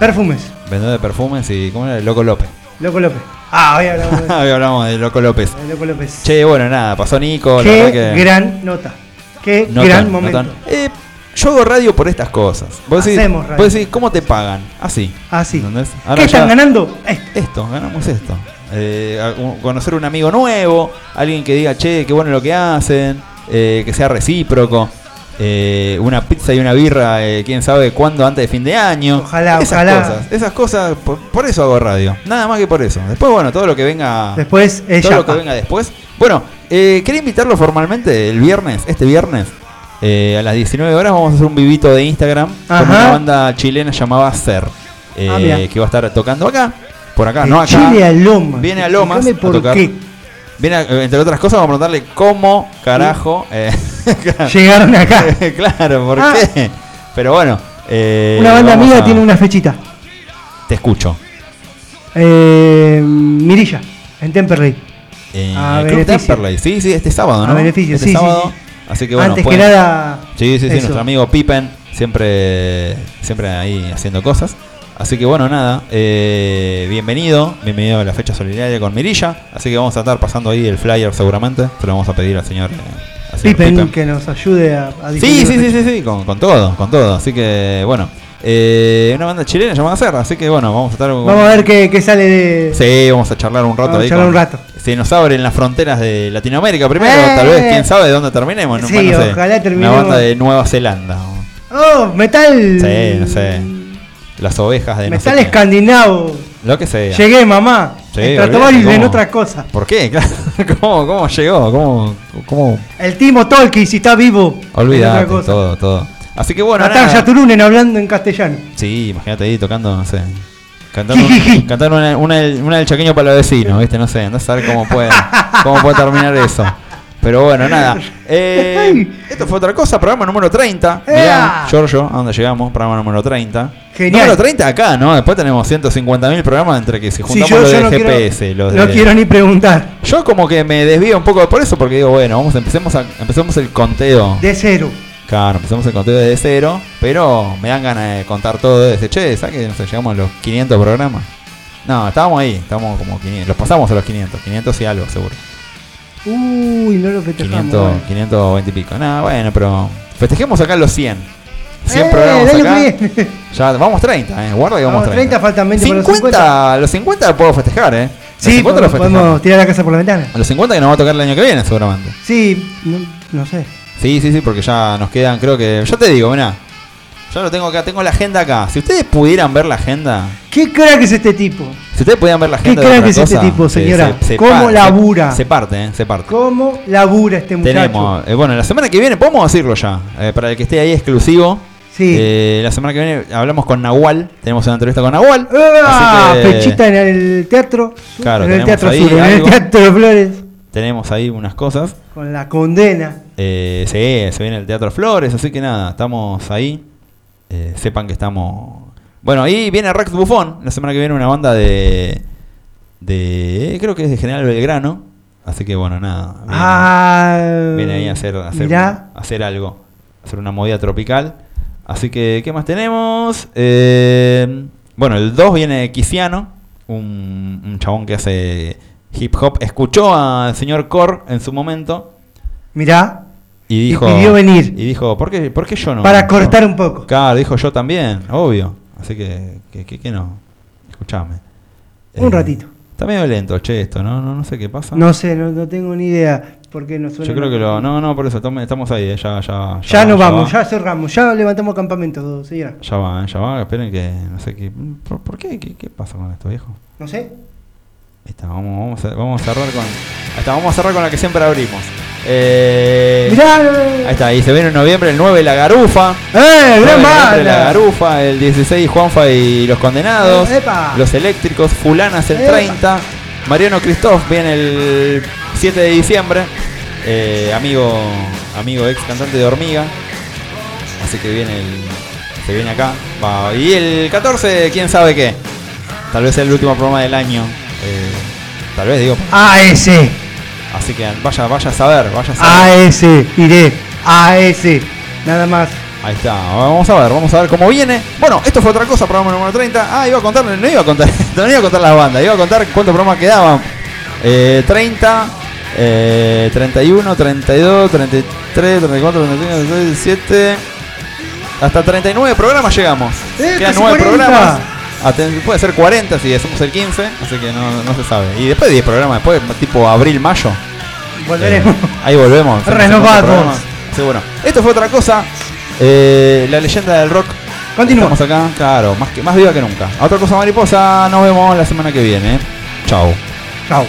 Perfumes. vendedor de perfumes y ¿cómo era? Loco López. Loco López. Ah, hoy hablamos de, Hoy hablamos de Loco López. de Loco López. Che, bueno, nada, pasó Nico, la Qué verdad que gran nota. Qué no gran tan, no momento. tan. Eh, yo hago radio por estas cosas. Vos decís, Hacemos radio. vos decís, ¿cómo te pagan? Así. Así. Ah, ¿Qué están ganando? Esto. Esto, ganamos esto. Eh, conocer un amigo nuevo, alguien que diga, che, qué bueno lo que hacen, eh, que sea recíproco. eh, una pizza y una birra, eh, quién sabe cuándo, antes de fin de año. Ojalá, esas ojalá. Cosas, esas cosas, por, por eso hago radio. Nada más que por eso. Después, bueno, todo lo que venga. Después es todo lo que venga después. Bueno, eh, quería invitarlo formalmente el viernes, este viernes. eh, a las 19 horas vamos a hacer un vivito de Instagram con una banda chilena llamada Ser. eh, Ah, que va a estar tocando acá. Por acá, De no acá. Chile a Lomas. Viene a Lomas a tocar. qué Viene a- eh, entre otras cosas, vamos a preguntarle cómo carajo. eh, llegaron acá. claro, ¿por Ah. qué? Pero bueno. eh, una banda amiga a- tiene una fechita. Te escucho. Eh, Mirilla, en Temperley. A Club. Temperley. Sí, sí, este sábado, A ¿no? beneficio, este sí, sí, sábado. sí. Así que bueno. Antes pueden- que nada. Sí, sí, sí, eso. nuestro amigo Pippen siempre, siempre ahí haciendo cosas. Así que bueno, nada, eh, bienvenido, bienvenido a la fecha solidaria con Mirilla. Así que vamos a estar pasando ahí el flyer seguramente. Se lo vamos a pedir al señor, eh, al señor Pippen, que nos ayude a, a Sí, sí, sí, sí, sí, con, con todo, con todo. Así que bueno, eh, una banda chilena llamada Serra. Así que bueno, vamos a estar. con- Vamos a ver qué, qué sale de. Sí, vamos a charlar un rato Vamos a ahí. charlar con- un rato. Se nos abren las fronteras de Latinoamérica primero, Eh. tal vez, quién sabe de dónde terminemos. Sí, no sé, ojalá Una terminemos- banda de Nueva Zelanda. Oh, metal. Sí, no sé. Las ovejas de no sé Metal qué. escandinavo. Lo que sea. Llegué, mamá. Sí, Stratovarius en otra cosa. ¿Por qué? ¿Cómo, cómo llegó? ¿Cómo, cómo? El Timo Tolkien, si está vivo. cosa. todo, todo. Así que bueno, Natalia. Turunen hablando en castellano. Sí, imagínate ahí tocando, no sé. Cantando, cantando una, una, del- una del chaqueño para los vecinos, ¿viste? No sé, a saber cómo puede, cómo puede terminar eso. Pero bueno, nada. Eh, esto fue otra cosa, programa número 30. Mirá. Giorgio, ¿a dónde llegamos? Programa número 30. Genial. Número 30 acá, ¿no? Después tenemos 150.000 programas entre que si Sí, juntamos yo, los yo de no, GPS, quiero, los no de- quiero ni preguntar. Yo como que me desvío un poco por eso, porque digo, bueno, vamos, empecemos, a, empecemos el conteo. De cero. Claro, empezamos el conteo desde cero, pero me dan ganas de contar todo desde, che, ¿sabes que no sé, llegamos a los 500 programas? No, estábamos ahí, estábamos como 500, los pasamos a los 500, 500 y algo seguro. Uy, no lo festejamos. 500, bueno. 520 y pico. Nada, bueno, pero festejemos acá los 100. 100 Eh, programas acá. Ya vamos 30, eh, guarda que vamos, Vamos, 30, faltan 20 para los 50, los 50 puedo festejar, eh. Los Sí, 50 los podemos, festejamos. podemos tirar la casa por la ventana. A los 50 que nos va a tocar el año que viene seguramente. Sí, no, no sé. Sí, sí, sí, porque ya nos quedan, creo que. Yo te digo, mirá. Yo lo tengo acá, tengo la agenda acá. Si ustedes pudieran ver la agenda. ¿Qué crack es este tipo? Si ustedes pudieran ver la ¿Qué agenda de crack es este tipo, se- señora? se- se ¿Cómo par- labura? Se, parte, eh, se parte. ¿Cómo labura este muchacho? Tenemos, eh, bueno, la semana que viene, podemos decirlo ya, eh, para el que esté ahí exclusivo. Sí. Eh, la semana que viene hablamos con Nahual, tenemos una entrevista con Nahual. Ah, así que- fechita en el teatro. Claro, en el teatro sur, en el teatro Flores. Tenemos ahí unas cosas. Con la condena. Eh, sí, se viene el Teatro Flores, así que nada, estamos ahí. Eh, sepan que estamos. Bueno, y viene Rex Buffon, la semana que viene una banda de. de. creo que es de General Belgrano. Así que bueno, nada. Viene, Ah, viene ahí a hacer, a hacer, mirá. a hacer algo. a hacer una movida tropical. Así que, ¿qué más tenemos? Eh, bueno, el 2 viene Kisiano, un, un chabón que hace hip hop. Escuchó al señor Core en su momento. Mirá. Y dijo. pidió venir. Y dijo, ¿por qué, por qué yo no? Para cortar un poco. Claro, dijo yo también, obvio. Así que, que, que- que no. Escuchame. Un Eh, ratito. Está medio lento, che, esto, ¿no? No, no sé qué pasa. No sé, no, no tengo ni idea por qué no suena. Yo creo que lo. No, no, por eso, estamos, estamos ahí, eh, ya, ya. Ya nos va, vamos, va. ya cerramos, ya levantamos campamento, señora. Ya va, eh, ya va, esperen que. No sé qué. ¿Por, por qué? qué? qué pasa con esto, viejo? No sé. Ahí está, vamos, vamos, a, vamos a cerrar con. Vamos a cerrar con la que siempre abrimos. Eh, Mirá, Ahí está, y se viene en noviembre el 9 La Garufa. ¡Eh, 9 gran noviembre, La banda! Garufa, el 16 Juanfa y los condenados. ¡Epa! Los eléctricos, Fulanas el Epa. 30. Mariano Christoph viene el 7 de diciembre. Eh, amigo, amigo ex cantante de Hormiga. Así que viene el. Se viene acá. Va, Y el 14, quién sabe qué. Tal vez sea el último programa del año. Eh, tal vez digo. AS, Así que vaya, vaya a saber, vaya a saber. AS, iré, AS, nada más. Ahí está, vamos a ver, vamos a ver cómo viene. Bueno, esto fue otra cosa, programa número 30. Ah, iba a contar, no iba a contar, no iba a contar las bandas, iba a contar cuántos programas quedaban. Eh, 30, eh, 31, 32, 33, 34, 35, 36, 37. Hasta 39 programas llegamos. ¡Eh, Quedan casi 9 40! programas. Puede ser 40 si hacemos el 15, así que no, no se sabe. Y después 10 programas, después tipo abril, mayo. Volveremos. Eh, ahí volvemos. Renovados. Sí, bueno. Esto fue otra cosa. Eh, la leyenda del rock. Continúa. Estamos acá, claro, más, que, más viva que nunca. Otra cosa mariposa, nos vemos la semana que viene. Chao. Chao.